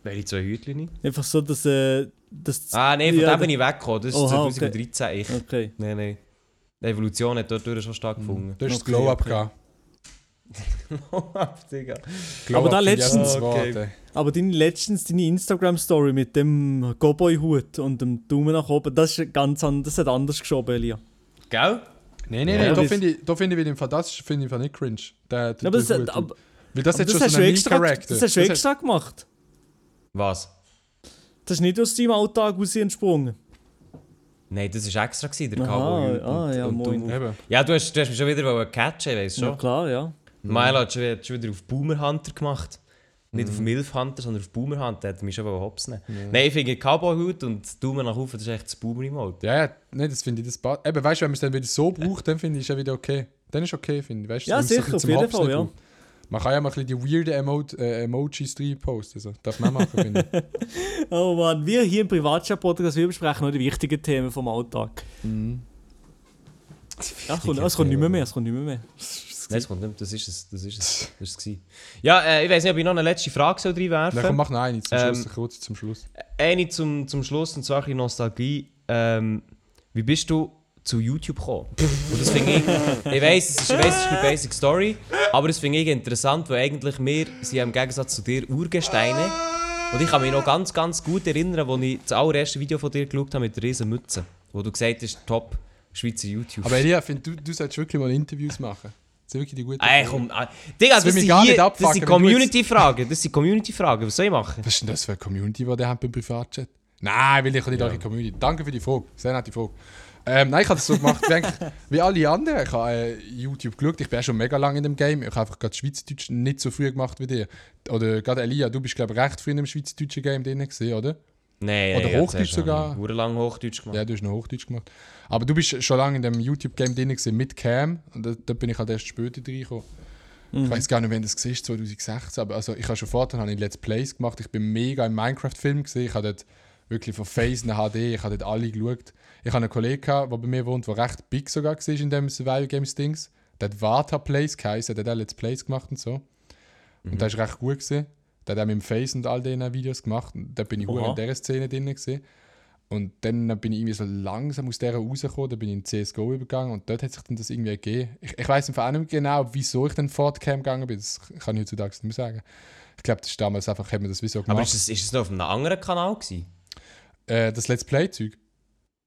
Welche zwei Hütchen nicht? Einfach so, dass. Äh, dass Ah, nein, von ja, dem bin ich weggekommen. Das ist Oha, okay. 2013 ich. Okay. Nein, nein. Die Evolution hat dort schon stattgefunden. Du hast das Glow-Up okay. gehabt. Digga. Glow-Up da finde ich letztens- auch das Okay. Aber deine letztens deine Instagram-Story mit dem Cowboy-Hut und dem Daumen nach oben, das ist ganz anders, das hat anders geschoben, Elia. Gell? Nein, nein, Ja, nein, da das- finde ich, da finde ich Fall, das finde ich im Fall nicht cringe. Der, der, Ja, aber das, der hat- Hut. aber, Weil das aber das hast so einen extra, das hast du extra gemacht. Was? Das ist nicht aus deinem Alltag raus entsprungen. Nein, das war extra, gewesen, der Cowboy. ah, ja, moin. du- Eben. Ja, du hast, du hast mich schon wieder catchen, weißt du Ja, schon? klar, ja. Milo hat schon, hat schon wieder auf Boomer Hunter gemacht. Nicht Mhm. auf Milf Hunter, sondern auf Boomer Hunter. Er hat mich schon hops nehmen. Nein, ich finde Cowboy-Hut und Daumen nach oben, das ist echt das Boomer-Emote. Ja, ja, nee, das finde ich, das passt. Eben, weißt du, wenn man es dann wieder so braucht, dann finde ich es ja wieder okay. Dann ist okay, finde ich. Weißt, du, Ja, es sicher, auf jeden Fall, ja. braucht. Man kann ja mal ein bisschen die weirden Emo äh, Emojis drin posten. Also. Darf man auch machen, finde ich. Oh Mann, wir hier im Privatchat-Podcast, wir besprechen nur die wichtigen Themen vom Alltag. Ja, es kommt, es kommt nicht mehr mehr, es kommt nicht mehr mehr. Nein, das kommt nicht. Das ist es. Das ist es. Das ist es ja, äh, ich weiß nicht, ob ich noch eine letzte Frage soll reinwerfen Dann komm, mach noch eine zum Ähm, Schluss, kurz zum Schluss. Eine zum, zum Schluss, und zwar ein bisschen Nostalgie. Ähm, wie bist du zu YouTube gekommen? Und das finde ich, ich weiss, es ist, ich weiss, es ist eine basic Story, aber das finde ich interessant, weil eigentlich wir sind ja im Gegensatz zu dir Urgesteine. Und ich kann mich noch ganz, ganz gut erinnern, als ich das allererste Video von dir geschaut habe mit der riesen Mütze, wo du gesagt hast, top Schweizer YouTube. Aber Elia, ich finde, du, du solltest wirklich mal Interviews machen. Das sind wirklich die guten Ey, komm, ah, Digga, das, sind, hier, das Community-Fragen. Das sind Community-Fragen. Was soll ich machen? Was ist denn das für eine Community, die ihr habt beim Privatchat? Nein, will ich nicht eure Community. Danke für die Frage. Sehr nette Frage. Ähm, nein, ich habe das so gemacht, wie, alle anderen. Ich habe äh, YouTube geschaut. Ich bin auch schon mega lange in dem Game. Ich habe einfach gerade Schweizerdeutsch nicht so früh gemacht wie dir. Oder gerade Elia, du bist, glaube ich, recht früh in dem Schweizerdeutschen Game drin gewesen, oder? Nein, Oder ja, Hochdeutsch sogar. ich Hure lang Hochdeutsch gemacht. Ja, du hast noch Hochdeutsch gemacht. Aber du bist schon lange in dem YouTube-Game drin gewesen, mit Cam. Und da, da bin ich halt erst später reingekommen. Ich weiß gar nicht, wann das war, 2016. Aber also, ich habe schon vorher habe ich Let's Plays gemacht. Ich bin mega im Minecraft-Film gesehen. Ich habe dort wirklich von Phase nach HD, ich habe dort alle geschaut. Ich habe einen Kollegen, der bei mir wohnt, der recht big sogar war in dem Survival Games Dings. Der hat Vata Plays geheißen, der hat auch Let's Plays gemacht und so. Und der ist recht gut gewesen. Der hat auch mit dem Face und all diesen Videos gemacht. Und da bin ich Oha. in dieser Szene drin gewesen. Und dann bin ich irgendwie so langsam aus dieser rausgekommen, dann bin ich in CSGO übergegangen und dort hat sich dann das irgendwie ergeben. Ich, ich weiß einfach auch nicht genau, wieso ich dann vor die Cam gegangen bin. Das kann ich heutzutage nicht mehr sagen. Ich glaube, das ist damals einfach, haben wir das wieso gemacht. Aber ist es, ist es noch auf einem anderen Kanal gewesen? Äh, das Let's Play-Zeug?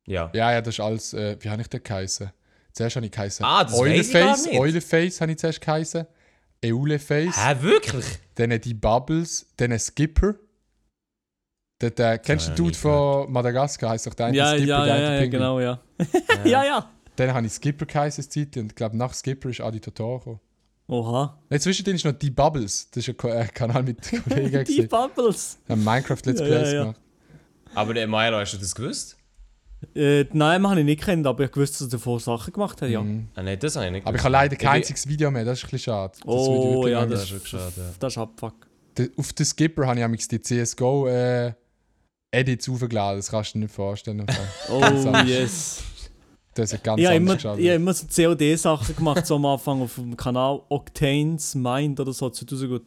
Ja. Ja, ja, das ist alles, äh, wie habe ich das geheißen? Zuerst habe ich geheißen Ah, das Euleface. Euleface habe ich zuerst geheißen. Euleface, Hä, wirklich? dann die Bubbles, dann Skipper. Der, der, kennst du Ja, den Dude von Madagaskar? Heißt doch der eine Ja, Skipper, ja, der ja, ja, Pinguin. genau, ja. ja, ja. Dann habe ich Skipper geheißen, Zeit, und ich glaube, nach Skipper ist Adi Totoro gekommen. Oha. Nein, zwischendrin ist noch die Bubbles. Das ist ein äh, Kanal mit Kollegen. Die. Bubbles. haben Minecraft Let's Ja, Plays ja, ja. gemacht. Aber der Milo, hast du das gewusst? Äh, die Namen habe ich nicht kennt, aber ich wusste, dass er davor Sachen gemacht hat, ja. Mhm. Ah, nein, das habe ich nicht Aber ich gewusst. habe leider kein einziges Video mehr, das ist ein bisschen schade. Das Oh, wirklich ja, das, das ist schade, ja. das ist Abfuck. Auf den Skipper habe ich amigs die CSGO äh, Edits aufgeladen, das kannst du dir nicht vorstellen. Oh, yes. Das ist ganz Ich habe immer, geschaut. ich hab immer so COD-Sachen gemacht, so am Anfang auf dem Kanal Octanes Mind oder so, 2012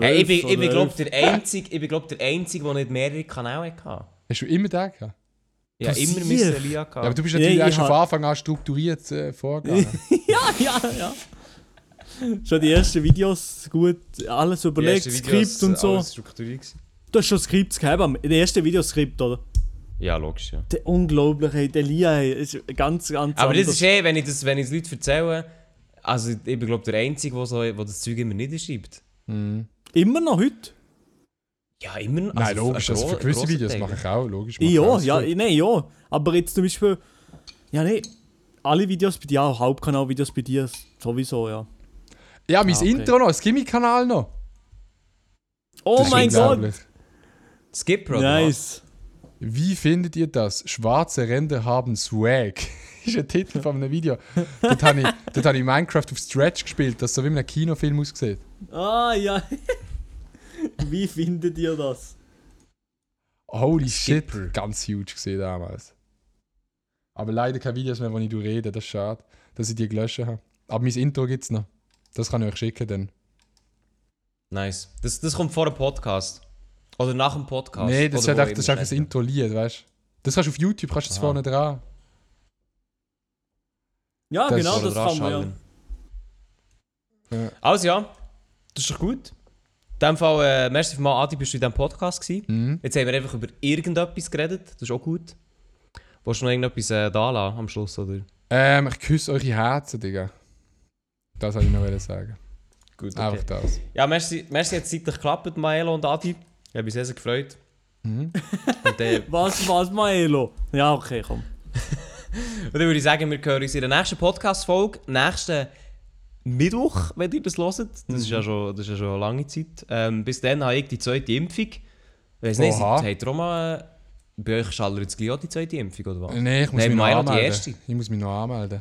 Hey, ich bin, ich bin glaube 11. der Einzige, glaub, der Einzige, der nicht mehrere Kanäle hatte. Hast du immer den gehabt? Ja, Du immer. Mr. Elia gehabt. Ja, aber du bist natürlich auch ich schon von Anfang an strukturiert äh, vorgegangen. ja, ja, ja. Schon die ersten Videos gut, alles überlegt, Skript und so. Du hast schon Skripts gehabt, am- in den ersten Videoskript, oder? Ja, logisch, ja. Der unglaubliche, hey, der Lia, hey, ist ganz, ganz Aber das anders. ist eh, wenn ich das, wenn ich das Leuten erzähle, also ich bin glaube der Einzige, der so, wo das Zeug immer niederschreibt. Mhm. Immer noch heute? Ja, immer noch. Nein, logisch. Also für gewisse Videos Teil. mache ich auch, logisch. mache ich Ja, auch. ja, nein, ja. Aber jetzt zum Beispiel, ja, nee, alle Videos bei dir, auch Hauptkanal-Videos bei dir sowieso, ja. Ja, mein Ah, okay. Intro noch, das Gimmi-Kanal noch. Oh Das mein Gott! Skipper oder? Nice. Wie findet ihr das? Schwarze Ränder haben Swag. ist ein Titel von einem Video. Dort habe ich, dort habe ich Minecraft auf Stretch gespielt, das so wie in einem Kinofilm aussieht. Ah, ja. Wie findet ihr das? Holy shit, Skipper. ganz huge gesehen damals. Aber leider keine Videos mehr, wo ich du rede, das ist schade, dass ich die gelöscht habe. Aber mein Intro gibt es noch. Das kann ich euch schicken dann. Nice. Das, das kommt vor dem Podcast. Oder nach dem Podcast. Nee, das ist, einfach, das ein Intro-Lied, weißt du? Das kannst du auf YouTube, kannst du das Aha. vorne dran. Ja, Das- genau, das kann man ja. Ja. Also ja, das ist doch gut. In dem Fall, äh, merci für mal, Adi, bist du in diesem Podcast gewesen. Mhm. Jetzt haben wir einfach über irgendetwas geredet, das ist auch gut. Willst du noch irgendetwas äh, da lassen am Schluss, oder? Ähm, ich küsse eure Herzen, Digga. Das wollte ich noch wollen sagen. Gut, Einfach das. Ja, merci, merci hat es zeitlich geklappt, Maelo und Adi. Ich habe mich sehr, sehr gefreut. Mhm. Und, äh, Was, was, Maelo? Ja, okay, komm. und dann würde ich sagen, wir hören uns in der nächsten Podcast-Folge, nächsten Mittwoch, wenn ihr das hört. Das, ist, ja schon, das ist ja schon eine lange Zeit. Ähm, bis dann habe ich die zweite Impfung. Ich weiß nicht, Oha. habt ihr auch mal... Äh, bei euch ist alle jetzt gleich auch die zweite Impfung, oder was? Nee, ich muss Nein, mich noch Milo die anmelden. erste. Ich muss mich noch anmelden.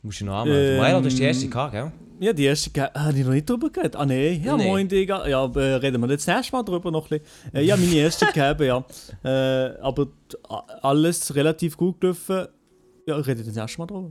Du musst dich noch anmelden. Ähm, Maelo, du hast die erste gehabt, gell? Ja, die erste ge- habe ich noch nicht drüber geredet. Ah, nein. Ja, Nee. moin, Digga. Ja, aber, äh, reden wir jetzt das nächste Mal drüber noch ein bisschen. Äh, ja, meine erste gegeben, ja. Äh, aber alles relativ gut gelaufen. Ja, ich rede das nächste Mal drüber.